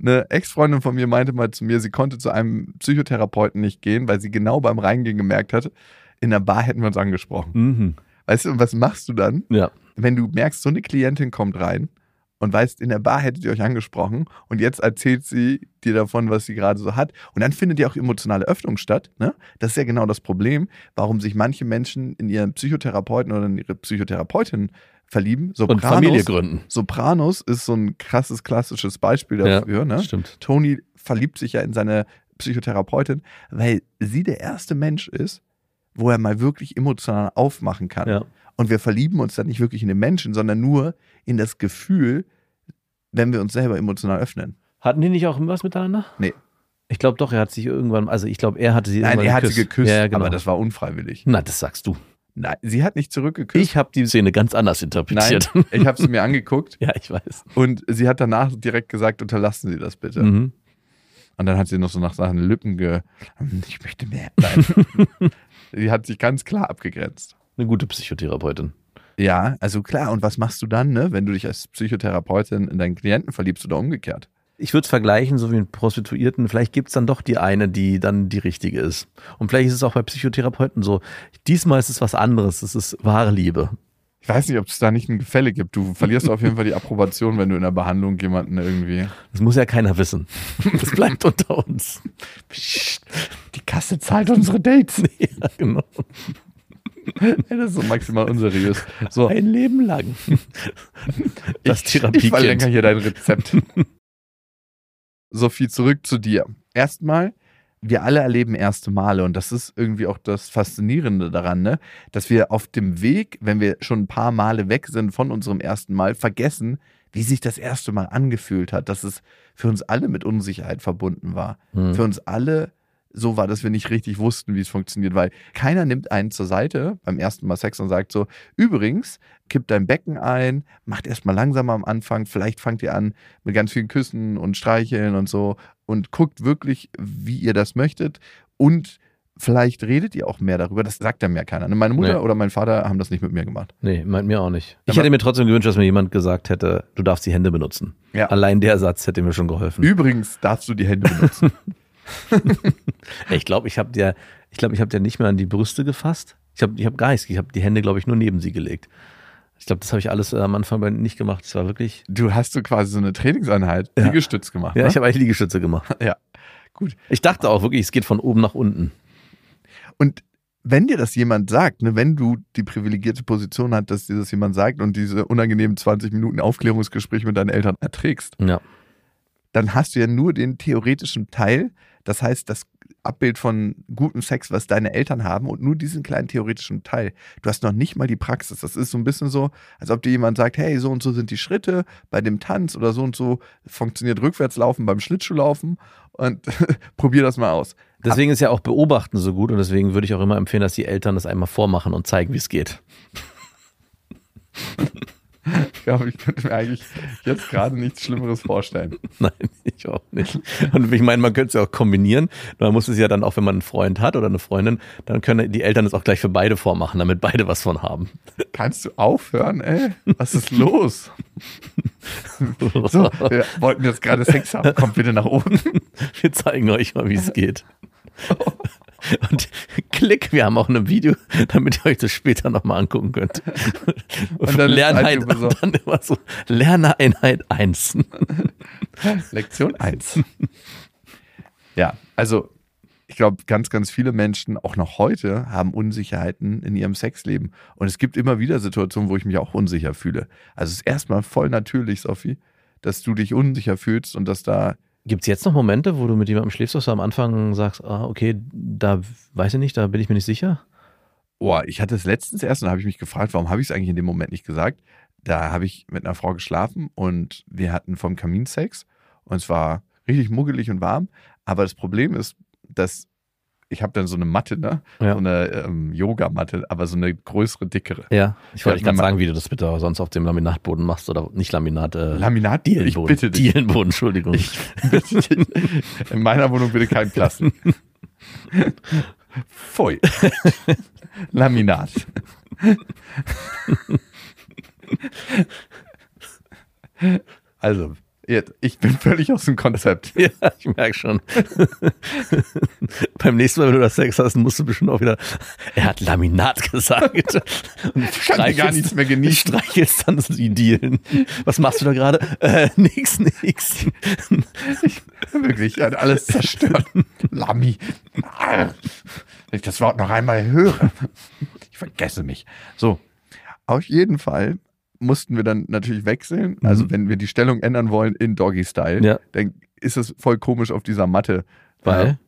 D: Eine Ex-Freundin von mir meinte mal zu mir, sie konnte zu einem Psychotherapeuten nicht gehen, weil sie genau beim Reingehen gemerkt hat, in der Bar hätten wir uns angesprochen.
E: Mhm.
D: Weißt du, und was machst du dann,
E: Ja.
D: wenn du merkst, so eine Klientin kommt rein und weißt, in der Bar hättet ihr euch angesprochen und jetzt erzählt sie dir davon, was sie gerade so hat. Und dann findet ja auch emotionale Öffnung statt. Ne? Das ist ja genau das Problem, warum sich manche Menschen in ihren Psychotherapeuten oder in ihre Psychotherapeutin verlieben.
E: Und
D: Sopranos,
E: Familie gründen.
D: Sopranos ist so ein krasses, klassisches Beispiel
E: Ja,
D: dafür. ne?
E: Stimmt.
D: Toni verliebt sich ja in seine Psychotherapeutin, weil sie der erste Mensch ist, wo er mal wirklich emotional aufmachen kann.
E: Ja.
D: Und wir verlieben uns dann nicht wirklich in den Menschen, sondern nur in das Gefühl, wenn wir uns selber emotional öffnen.
E: Hatten die nicht auch was miteinander?
D: Nee.
E: Ich glaube doch, er hat sich irgendwann, also ich glaube, er hatte sie
D: Nein,
E: irgendwann
D: er hat sie geküsst,
E: Ja, genau.
D: aber das war unfreiwillig.
E: Na, das sagst du.
D: Nein, sie hat nicht zurückgeküsst.
E: Ich habe die Szene ganz anders
D: Nein,
E: interpretiert.
D: ich habe sie mir angeguckt
E: ja, ich weiß.
D: und sie hat danach direkt gesagt, unterlassen Sie das bitte.
E: Mhm.
D: Und dann hat sie noch so nach seinen Lippen ge... Ich möchte mehr. Nein. Sie hat sich ganz klar abgegrenzt.
E: Eine gute Psychotherapeutin.
D: Ja, also klar. Und was machst du dann, ne, wenn du dich als Psychotherapeutin in deinen Klienten verliebst oder umgekehrt?
E: Ich würde es vergleichen, so wie mit Prostituierten. Vielleicht gibt es dann doch die eine, die dann die richtige ist. Und vielleicht ist es auch bei Psychotherapeuten so. Diesmal ist es was anderes. Es ist wahre Liebe.
D: Ich weiß nicht, ob es da nicht ein Gefälle gibt. Du verlierst auf jeden Fall die Approbation, wenn du in der Behandlung jemanden irgendwie.
E: Das muss ja keiner wissen. Das bleibt unter uns.
D: Psst, die Kasse zahlt unsere Dates.
E: ja, genau.
D: das ist so maximal unseriös. So,
E: Ein Leben lang. Das
D: ich, ich verlängere hier dein Rezept. Sophie, zurück zu dir. Erstmal, wir alle erleben erste Male und das ist irgendwie auch das Faszinierende daran, ne? dass wir auf dem Weg, wenn wir schon ein paar Male weg sind von unserem ersten Mal, vergessen, wie sich das erste Mal angefühlt hat, dass es für uns alle mit Unsicherheit verbunden war.
E: Hm.
D: Für uns alle so war, dass wir nicht richtig wussten, wie es funktioniert, weil keiner nimmt einen zur Seite beim ersten Mal Sex und sagt so, übrigens, kipp dein Becken ein, macht erstmal langsamer am Anfang, vielleicht fangt ihr an mit ganz vielen Küssen und Streicheln und so und guckt wirklich, wie ihr das möchtet und vielleicht redet ihr auch mehr darüber, das sagt ja mehr keiner. Meine Mutter
E: Nee.
D: oder mein Vater haben das nicht mit mir gemacht.
E: Nee, meint mir auch nicht. Ich
D: Aber-
E: hätte mir trotzdem gewünscht, dass mir jemand gesagt hätte, du darfst die Hände benutzen.
D: Ja.
E: Allein der Satz hätte mir schon geholfen.
D: Übrigens darfst du die Hände benutzen.
E: Ich glaube, ich habe dir, ich glaube, ich habe dir nicht mehr an die Brüste gefasst. Ich habe, ich habe gar nichts. Ich habe die Hände, glaube ich, nur neben sie gelegt. Ich glaube, das habe ich alles äh, am Anfang nicht gemacht. Es war wirklich.
D: du hast so quasi so eine Trainingseinheit,
E: Ja.
D: Liegestütz gemacht.
E: Ja,
D: ne?
E: ich habe eigentlich Liegestütze gemacht.
D: ja. Gut.
E: Ich dachte auch wirklich, es geht von oben nach unten.
D: Und wenn dir das jemand sagt, ne, wenn du die privilegierte Position hast, dass dir das jemand sagt und diese unangenehmen 20 Minuten Aufklärungsgespräch mit deinen Eltern erträgst,
E: Ja.
D: dann hast du ja nur den theoretischen Teil, das heißt das Abbild von gutem Sex, was deine Eltern haben und nur diesen kleinen theoretischen Teil. Du hast noch nicht mal die Praxis. Das ist so ein bisschen so, als ob dir jemand sagt, hey, so und so sind die Schritte bei dem Tanz oder so und so funktioniert Rückwärtslaufen beim Schlittschuhlaufen und probier das mal aus.
E: Deswegen ist ja auch Beobachten so gut und deswegen würde ich auch immer empfehlen, dass die Eltern das einmal vormachen und zeigen, wie es geht.
D: Ich glaube, ich könnte mir eigentlich jetzt gerade nichts Schlimmeres vorstellen.
E: Nein, ich auch nicht. Und ich meine, man könnte es ja auch kombinieren. Man muss es ja dann auch, wenn man einen Freund hat oder eine Freundin, dann können die Eltern es auch gleich für beide vormachen, damit beide was von haben.
D: Kannst du aufhören, ey? Was ist los? So, wir wollten jetzt gerade Sex haben. Kommt bitte nach oben.
E: Wir zeigen euch mal, wie es geht. Und klick, wir haben auch ein Video, damit ihr euch das später nochmal angucken könnt.
D: Und dann
E: Lerneinheit,
D: so-
E: dann immer so Lerneinheit 1.
D: Lektion 1. Ja, also ich glaube, ganz, ganz viele Menschen, auch noch heute, haben Unsicherheiten in ihrem Sexleben. Und es gibt immer wieder Situationen, wo ich mich auch unsicher fühle. Also es ist erstmal voll natürlich, Sophie, dass du dich unsicher fühlst und dass da
E: Gibt es jetzt noch Momente, wo du mit jemandem schläfst, dass du am Anfang sagst, ah, okay, da weiß ich nicht, da bin ich mir nicht sicher?
D: Boah, ich hatte es letztens erst und da habe ich mich gefragt, warum habe ich es eigentlich in dem Moment nicht gesagt? Da habe ich mit einer Frau geschlafen und wir hatten vom Kamin Sex und es war richtig muggelig und warm. Aber das Problem ist, dass ich habe dann so eine Matte, ne?
E: Ja.
D: So eine ähm, Yoga-Matte, aber so eine größere, dickere.
E: Ja, ich wollte gerade sagen, wie du das bitte sonst auf dem Laminatboden machst oder nicht Laminat, äh,
D: Laminat? Ich
E: Dielenboden.
D: bitte dich.
E: Dielenboden, Entschuldigung.
D: Ich bitte dich. In meiner Wohnung bitte kein Plastik. Pfui. Laminat. Also, ich bin völlig aus dem Konzept.
E: Ja, ich merke schon. Beim nächsten Mal, wenn du das Sex hast, musst du bestimmt auch wieder, er hat Laminat gesagt. Und
D: Ich kann gar nichts mehr genießen.
E: Streichelst dann die Dielen. Was machst du da gerade? Äh, nix, nix.
D: Wirklich, er hat alles zerstört. Lami. Wenn ich das Wort noch einmal höre, ich vergesse mich. So, auf jeden Fall mussten wir dann natürlich wechseln. Also, wenn wir die Stellung ändern wollen in Doggy-Style,
E: Ja.
D: dann ist es voll komisch auf dieser Matte.
E: Weil?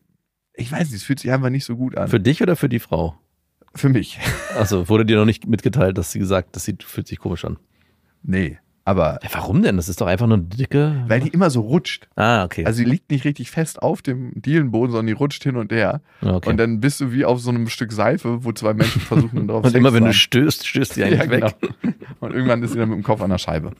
D: Ich weiß nicht, es fühlt sich einfach nicht so gut an.
E: Für dich oder für die Frau?
D: Für mich.
E: Also wurde dir noch nicht mitgeteilt, dass sie gesagt, dass sie fühlt sich komisch an.
D: Nee. Aber
E: Ja, warum denn? Das ist doch einfach nur eine dicke.
D: weil die immer so rutscht.
E: ah, okay.
D: Also, die liegt nicht richtig fest auf dem Dielenboden, sondern die rutscht hin und her.
E: Ah, okay.
D: Und dann bist du wie auf so einem Stück Seife, wo zwei Menschen versuchen, drauf
E: Und
D: Sex
E: immer
D: zu
E: wenn du stößt, stößt die eigentlich weg.
D: genau. Und irgendwann ist sie dann mit dem Kopf an der Scheibe.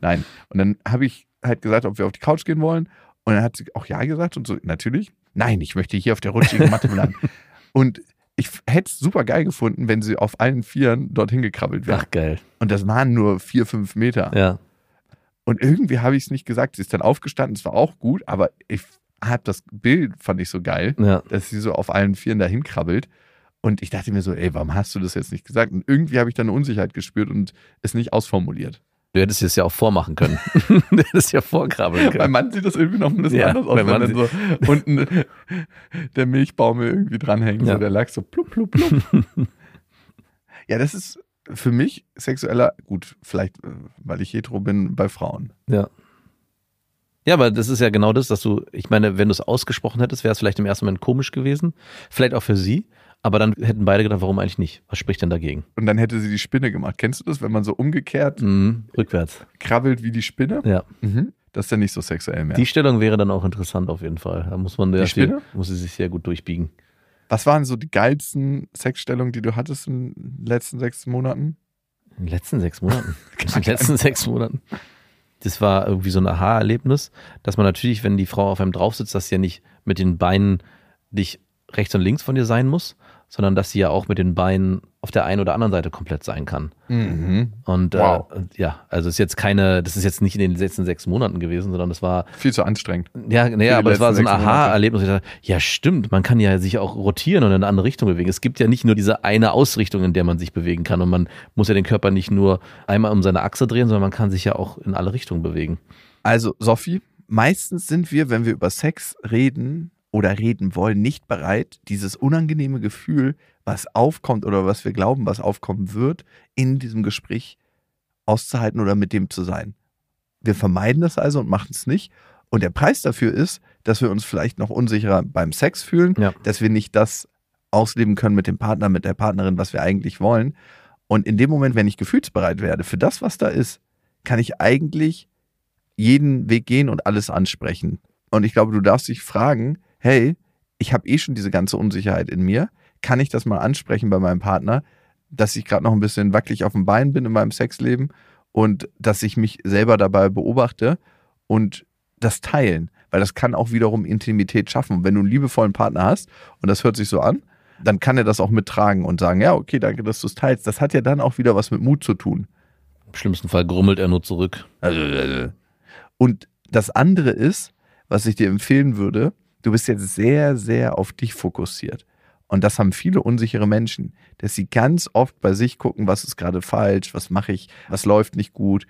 D: Nein. Und dann habe ich halt gesagt, ob wir auf die Couch gehen wollen. Und dann hat sie auch ja gesagt und so, natürlich. Nein, ich möchte hier auf der rutschigen Matte bleiben. Und ich hätte es super geil gefunden, wenn sie auf allen Vieren dorthin gekrabbelt wäre.
E: Ach, geil.
D: Und das waren nur vier, fünf Meter.
E: Ja.
D: Und irgendwie habe ich es nicht gesagt. Sie ist dann aufgestanden, es war auch gut, aber ich habe das Bild, fand ich so geil,
E: Ja.
D: dass sie so auf allen Vieren dahin krabbelt. Und ich dachte mir so, ey, warum hast du das jetzt nicht gesagt? Und irgendwie habe ich dann eine Unsicherheit gespürt und es nicht ausformuliert.
E: Du hättest es ja auch vormachen können. du hättest ja vorkrabbeln können.
D: Mann sieht das irgendwie noch ein bisschen
E: Ja,
D: anders aus, wenn
E: Mann
D: dann so unten der Milchbaum irgendwie dranhängt,
E: Ja.
D: so der Lachs so plupp, plupp, plupp. ja, das ist für mich sexueller, gut, vielleicht, äh, weil ich hetero bin, bei Frauen.
E: Ja. Ja, aber das ist ja genau das, dass du, ich meine, wenn du es ausgesprochen hättest, wäre es vielleicht im ersten Moment komisch gewesen. Vielleicht auch für sie. Aber dann hätten beide gedacht, warum eigentlich nicht? Was spricht denn dagegen?
D: Und dann hätte sie die Spinne gemacht. Kennst du das, wenn man so umgekehrt
E: Mhm, rückwärts.
D: krabbelt wie die Spinne?
E: Ja.
D: Mhm. Das ist dann nicht so sexuell mehr.
E: Die Stellung wäre dann auch interessant auf jeden Fall. Da muss man ja
D: Spinne?
E: muss sie sich sehr gut durchbiegen.
D: Was waren so die geilsten Sexstellungen, die du hattest in den letzten sechs Monaten?
E: In den letzten sechs Monaten. In den letzten sechs Monaten. Das war irgendwie so ein Aha-Erlebnis, dass man natürlich, wenn die Frau auf einem drauf sitzt, dass sie ja nicht mit den Beinen dich rechts und links von dir sein muss, sondern dass sie ja auch mit den Beinen auf der einen oder anderen Seite komplett sein kann.
D: Mhm.
E: Und
D: Wow.
E: äh, ja, also ist jetzt keine, das ist jetzt nicht in den letzten sechs Monaten gewesen, sondern das war,
D: Viel zu anstrengend.
E: ja, naja, aber das war so ein. Aha-Erlebnis. wo ich dachte, Ja, stimmt, man kann ja sich auch rotieren und in eine andere Richtung bewegen. Es gibt ja nicht nur diese eine Ausrichtung, in der man sich bewegen kann und man muss ja den Körper nicht nur einmal um seine Achse drehen, sondern man kann sich ja auch in alle Richtungen bewegen.
D: Also, Sophie, meistens sind wir, wenn wir über Sex reden oder reden wollen, nicht bereit, dieses unangenehme Gefühl, was aufkommt oder was wir glauben, was aufkommen wird, in diesem Gespräch auszuhalten oder mit dem zu sein. Wir vermeiden das also und machen es nicht. Und der Preis dafür ist, dass wir uns vielleicht noch unsicherer beim Sex fühlen,
E: Ja.
D: dass wir nicht das ausleben können mit dem Partner, mit der Partnerin, was wir eigentlich wollen. Und in dem Moment, wenn ich gefühlsbereit werde für das, was da ist, kann ich eigentlich jeden Weg gehen und alles ansprechen. Und ich glaube, du darfst dich fragen, hey, ich habe eh schon diese ganze Unsicherheit in mir. Kann ich das mal ansprechen bei meinem Partner, dass ich gerade noch ein bisschen wackelig auf dem Bein bin in meinem Sexleben und dass ich mich selber dabei beobachte und das teilen, weil das kann auch wiederum Intimität schaffen. Und wenn du einen liebevollen Partner hast und das hört sich so an, dann kann er das auch mittragen und sagen, ja, okay, danke, dass du es teilst. Das hat ja dann auch wieder was mit Mut zu tun.
E: Im schlimmsten Fall grummelt er nur zurück.
D: Also, äh, Und das andere ist, was ich dir empfehlen würde, du bist jetzt sehr, sehr auf dich fokussiert. Und das haben viele unsichere Menschen, dass sie ganz oft bei sich gucken, was ist gerade falsch, was mache ich, was läuft nicht gut.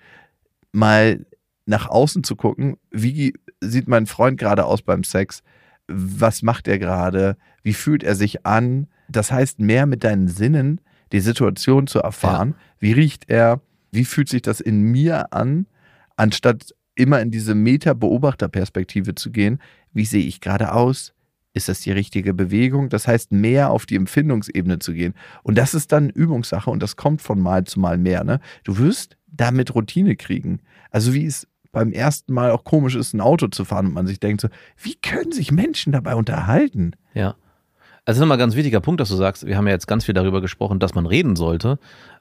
D: Mal nach außen zu gucken, wie sieht mein Freund gerade aus beim Sex, was macht er gerade, wie fühlt er sich an. Das heißt, mehr mit deinen Sinnen die Situation zu erfahren. Wie riecht er, wie fühlt sich das in mir an, anstatt immer in diese Meta-Beobachterperspektive zu gehen. Wie sehe ich gerade aus? Ist das die richtige Bewegung? Das heißt, mehr auf die Empfindungsebene zu gehen. Und das ist dann Übungssache und das kommt von Mal zu Mal mehr. Ne? Du wirst damit Routine kriegen. Also wie es beim ersten Mal auch komisch ist, ein Auto zu fahren und man sich denkt so, wie können sich Menschen dabei unterhalten?
E: Ja. Also nochmal ein ganz wichtiger Punkt, dass du sagst, wir haben ja jetzt ganz viel darüber gesprochen, dass man reden sollte,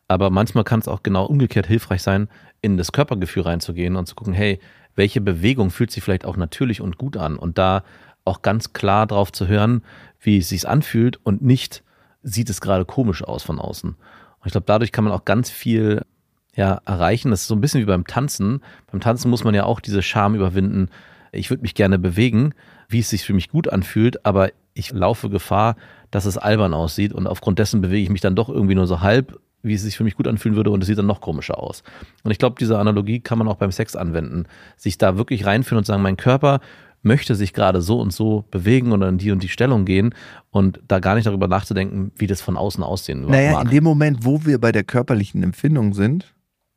E: aber manchmal kann es auch genau umgekehrt hilfreich sein, in das Körpergefühl reinzugehen und zu gucken, hey, welche Bewegung fühlt sich vielleicht auch natürlich und gut an und da auch ganz klar drauf zu hören, wie es sich anfühlt und nicht sieht es gerade komisch aus von außen. Und ich glaube, dadurch kann man auch ganz viel ja, erreichen. Das ist so ein bisschen wie beim Tanzen. Beim Tanzen muss man ja auch diese Scham überwinden. Ich würde mich gerne bewegen, wie es sich für mich gut anfühlt, aber ich laufe Gefahr, dass es albern aussieht und aufgrund dessen bewege ich mich dann doch irgendwie nur so halb, wie es sich für mich gut anfühlen würde und es sieht dann noch komischer aus. Und ich glaube, diese Analogie kann man auch beim Sex anwenden. Sich da wirklich reinführen und sagen, mein Körper möchte sich gerade so und so bewegen oder in die und die Stellung gehen und da gar nicht darüber nachzudenken, wie das von außen aussehen
D: Naja,
E: mag.
D: in dem Moment, wo wir bei der körperlichen Empfindung sind,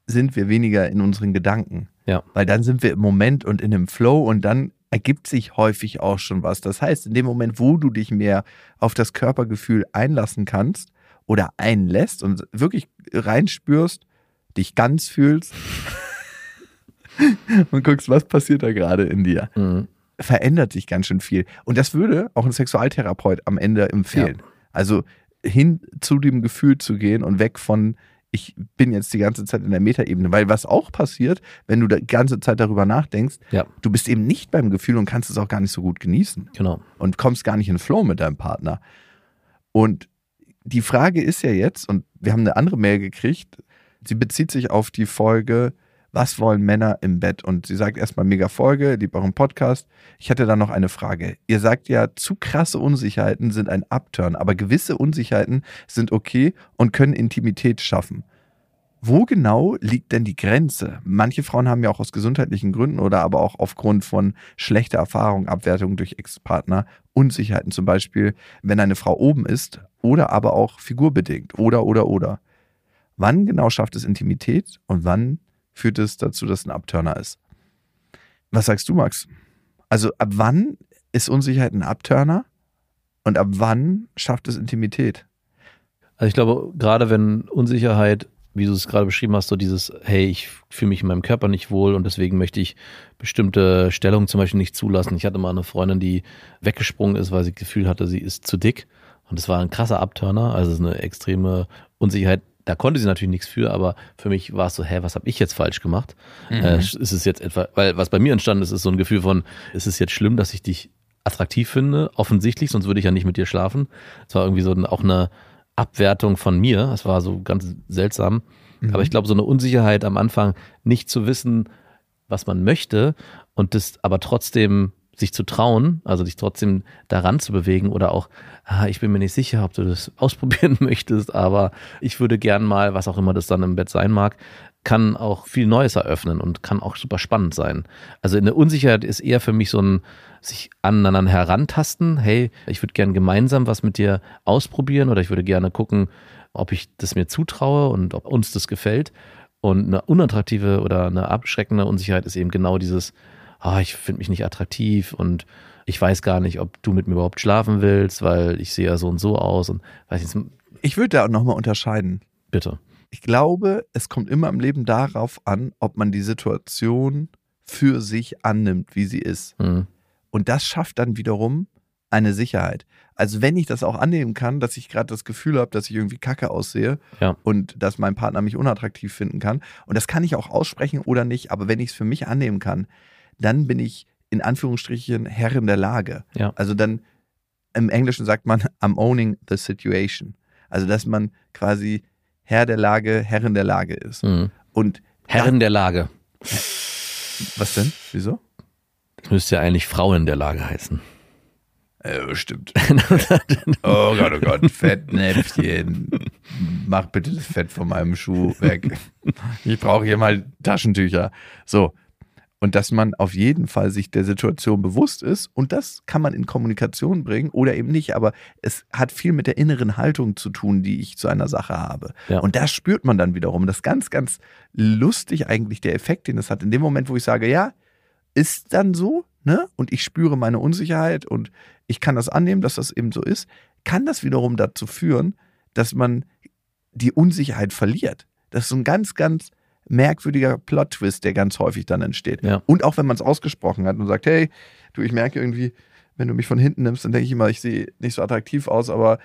D: sind wir weniger in unseren Gedanken.
E: Ja.
D: Weil dann sind wir im Moment und in dem Flow und dann ergibt sich häufig auch schon was. Das heißt, in dem Moment, wo du dich mehr auf das Körpergefühl einlassen kannst oder einlässt und wirklich reinspürst, dich ganz fühlst und guckst, was passiert da gerade in dir,
E: Mhm.
D: verändert sich ganz schön viel. Und das würde auch ein Sexualtherapeut am Ende empfehlen. Also hin zu dem Gefühl zu gehen und weg von, ich bin jetzt die ganze Zeit in der Metaebene. Weil was auch passiert, wenn du die ganze Zeit darüber nachdenkst,
E: Ja,
D: du bist eben nicht beim Gefühl und kannst es auch gar nicht so gut genießen
E: genau.
D: und kommst gar nicht in Flow mit deinem Partner. Und die Frage ist ja jetzt, und wir haben eine andere Mail gekriegt, sie bezieht sich auf die Folge Was wollen Männer im Bett? Und sie sagt erstmal mega Folge, liebt euren Podcast. Ich hätte da noch eine Frage. Ihr sagt ja, zu krasse Unsicherheiten sind ein Upturn, aber gewisse Unsicherheiten sind okay und können Intimität schaffen. Wo genau liegt denn die Grenze? Manche Frauen haben ja auch aus gesundheitlichen Gründen oder aber auch aufgrund von schlechter Erfahrung, Abwertung durch Ex-Partner, Unsicherheiten zum Beispiel, wenn eine Frau oben ist oder aber auch figurbedingt oder oder oder. Wann genau schafft es Intimität und wann führt es dazu, dass ein Abturner ist? Was sagst du, Max? Also ab wann ist Unsicherheit ein Abturner und ab wann schafft es Intimität?
E: Also ich glaube, gerade wenn Unsicherheit, wie du es gerade beschrieben hast, so dieses, hey, ich fühle mich in meinem Körper nicht wohl und deswegen möchte ich bestimmte Stellungen zum Beispiel nicht zulassen. Ich hatte mal eine Freundin, die weggesprungen ist, weil sie das Gefühl hatte, sie ist zu dick. Und das war ein krasser Abturner, also eine extreme Unsicherheit. Da konnte sie natürlich nichts für, aber für mich war es so, hä, was habe ich jetzt falsch gemacht? Äh, ist es jetzt etwa, weil was bei mir entstanden ist, ist so ein Gefühl von, ist es jetzt schlimm, dass ich dich attraktiv finde? Offensichtlich, sonst würde ich ja nicht mit dir schlafen. Es war irgendwie so auch eine Abwertung von mir. Das war so ganz seltsam. Aber ich glaube, so eine Unsicherheit am Anfang, nicht zu wissen, was man möchte und das aber trotzdem sich zu trauen, also dich trotzdem daran zu bewegen oder auch, ah, ich bin mir nicht sicher, ob du das ausprobieren möchtest, aber ich würde gern mal, was auch immer das dann im Bett sein mag, kann auch viel Neues eröffnen und kann auch super spannend sein. Also eine Unsicherheit ist eher für mich so ein sich aneinander herantasten. Hey, ich würde gern gemeinsam was mit dir ausprobieren oder ich würde gerne gucken, ob ich das mir zutraue und ob uns das gefällt. Und eine unattraktive oder eine abschreckende Unsicherheit ist eben genau dieses, ah, ich finde mich nicht attraktiv und ich weiß gar nicht, ob du mit mir überhaupt schlafen willst, weil ich sehe ja so und so aus und weiß nicht,
D: Ich würde da auch nochmal unterscheiden.
E: bitte.
D: Ich glaube, es kommt immer im Leben darauf an, ob man die Situation für sich annimmt, wie sie ist.
E: Hm.
D: Und das schafft dann wiederum eine Sicherheit. Also wenn ich das auch annehmen kann, dass ich gerade das Gefühl habe, dass ich irgendwie kacke aussehe
E: Ja.
D: und dass mein Partner mich unattraktiv finden kann. Und das kann ich auch aussprechen oder nicht, aber wenn ich es für mich annehmen kann, dann bin ich in Anführungsstrichen Herrin der Lage.
E: Ja.
D: Also dann im Englischen sagt man, I'm owning the situation. Also dass man quasi Herr der Lage, Herrin der Lage ist.
E: Mhm.
D: Und
E: Herren der Lage.
D: was denn? Wieso?
E: Das müsste ja eigentlich Frauen der Lage heißen.
D: Äh, stimmt. Oh Gott, oh Gott, Fettnäpfchen. Mach bitte das Fett von meinem Schuh weg. Ich brauche hier mal Taschentücher. So. Und dass man auf jeden Fall sich der Situation bewusst ist und das kann man in Kommunikation bringen oder eben nicht, aber es hat viel mit der inneren Haltung zu tun, die ich zu einer Sache habe.
E: Ja.
D: Und das spürt man dann wiederum. Das ist ganz, ganz lustig eigentlich der Effekt, den es hat. In dem Moment, wo ich sage, ja, ist dann so, ne? Und ich spüre meine Unsicherheit und ich kann das annehmen, dass das eben so ist, kann das wiederum dazu führen, dass man die Unsicherheit verliert. Das ist so ein ganz, ganz merkwürdiger Plot-Twist, der ganz häufig dann entsteht.
E: Ja.
D: Und auch wenn man es ausgesprochen hat und sagt, hey, du, ich merke irgendwie, wenn du mich von hinten nimmst, dann denke ich immer, ich sehe nicht so attraktiv aus, aber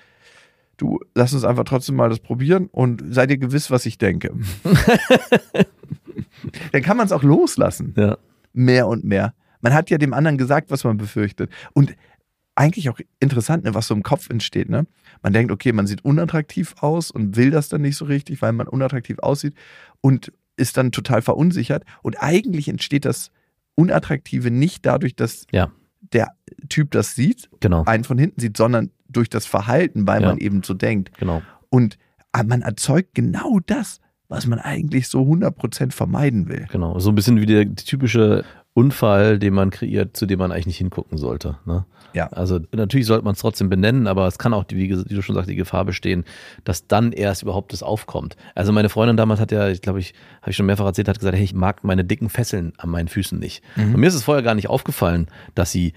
D: du, lass uns einfach trotzdem mal das probieren und sei dir gewiss, was ich denke. dann kann man es auch loslassen
E: Ja.
D: Mehr und mehr. Man hat ja dem anderen gesagt, was man befürchtet. Und eigentlich auch interessant, ne, was so im Kopf entsteht. Ne? Man denkt, okay, man sieht unattraktiv aus und will das dann nicht so richtig, weil man unattraktiv aussieht und ist dann total verunsichert. Und eigentlich entsteht das Unattraktive nicht dadurch, dass
E: Ja.
D: der Typ das sieht,
E: Genau.
D: einen von hinten sieht, sondern durch das Verhalten, weil
E: Ja.
D: man eben so denkt.
E: Genau.
D: Und ah, man erzeugt genau das, was man eigentlich so 100% vermeiden will.
E: Genau. So ein bisschen wie der typische Unfall, den man kreiert, zu dem man eigentlich nicht hingucken sollte. Ne?
D: Ja.
E: Also natürlich sollte man es trotzdem benennen, aber es kann auch, die- wie, du schon sagst, die Gefahr bestehen, dass dann erst überhaupt das aufkommt. Also meine Freundin damals hat ja, ich glaube, ich habe ich schon mehrfach erzählt, hat gesagt, hey, ich mag meine dicken Fesseln an meinen Füßen nicht. Und mir ist es vorher gar nicht aufgefallen, dass sie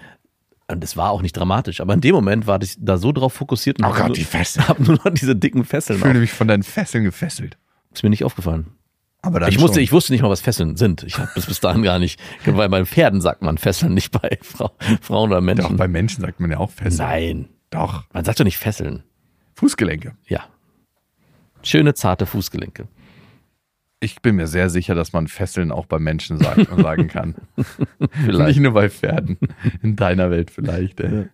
E: und es war auch nicht dramatisch, aber in dem Moment war ich da so drauf fokussiert und
D: Oh
E: habe nur, hab nur noch diese dicken Fesseln
D: Ich fühle mich von deinen Fesseln gefesselt.
E: Ist mir nicht aufgefallen.
D: Aber dann
E: Ich, musste,
D: schon.
E: ich wusste nicht mal, was Fesseln sind. Ich habe das bis dahin gar nicht. Weil bei Pferden sagt man Fesseln, nicht bei Frau, Frauen oder
D: Doch,
E: Menschen.
D: bei Menschen sagt man ja auch Fesseln.
E: Nein.
D: Doch.
E: Man sagt doch nicht Fesseln.
D: Fußgelenke.
E: Ja. Schöne, zarte Fußgelenke.
D: Ich bin mir sehr sicher, dass man Fesseln auch bei Menschen sagen, sagen kann.
E: Vielleicht.
D: Nicht nur bei Pferden. In deiner Welt vielleicht. Ey.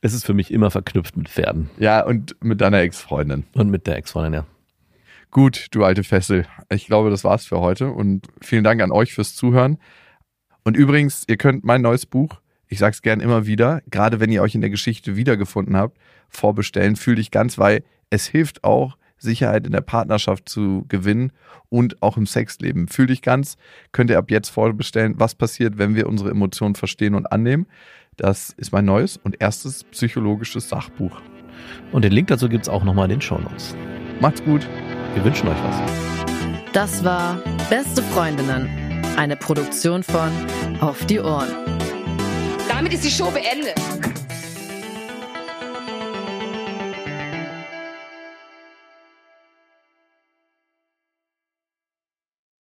E: Es ist für mich immer verknüpft mit Pferden.
D: Ja, und mit deiner Ex-Freundin.
E: Und mit der Ex-Freundin, ja.
D: Gut, du alte Fessel. Ich glaube, das war's für heute und vielen Dank an euch fürs Zuhören. Und übrigens, ihr könnt mein neues Buch, ich sag's gern immer wieder, gerade wenn ihr euch in der Geschichte wiedergefunden habt, vorbestellen. Fühl dich ganz, weil es hilft auch, Sicherheit in der Partnerschaft zu gewinnen und auch im Sexleben. Fühl dich ganz, könnt ihr ab jetzt vorbestellen, was passiert, wenn wir unsere Emotionen verstehen und annehmen. Das ist mein neues und erstes psychologisches Sachbuch.
E: Und den Link dazu gibt's auch nochmal in den Shownotes.
D: Macht's gut.
E: Wir wünschen euch was.
A: Das war Beste Freundinnen, eine Produktion von Auf die Ohren.
C: Damit ist die Show beendet.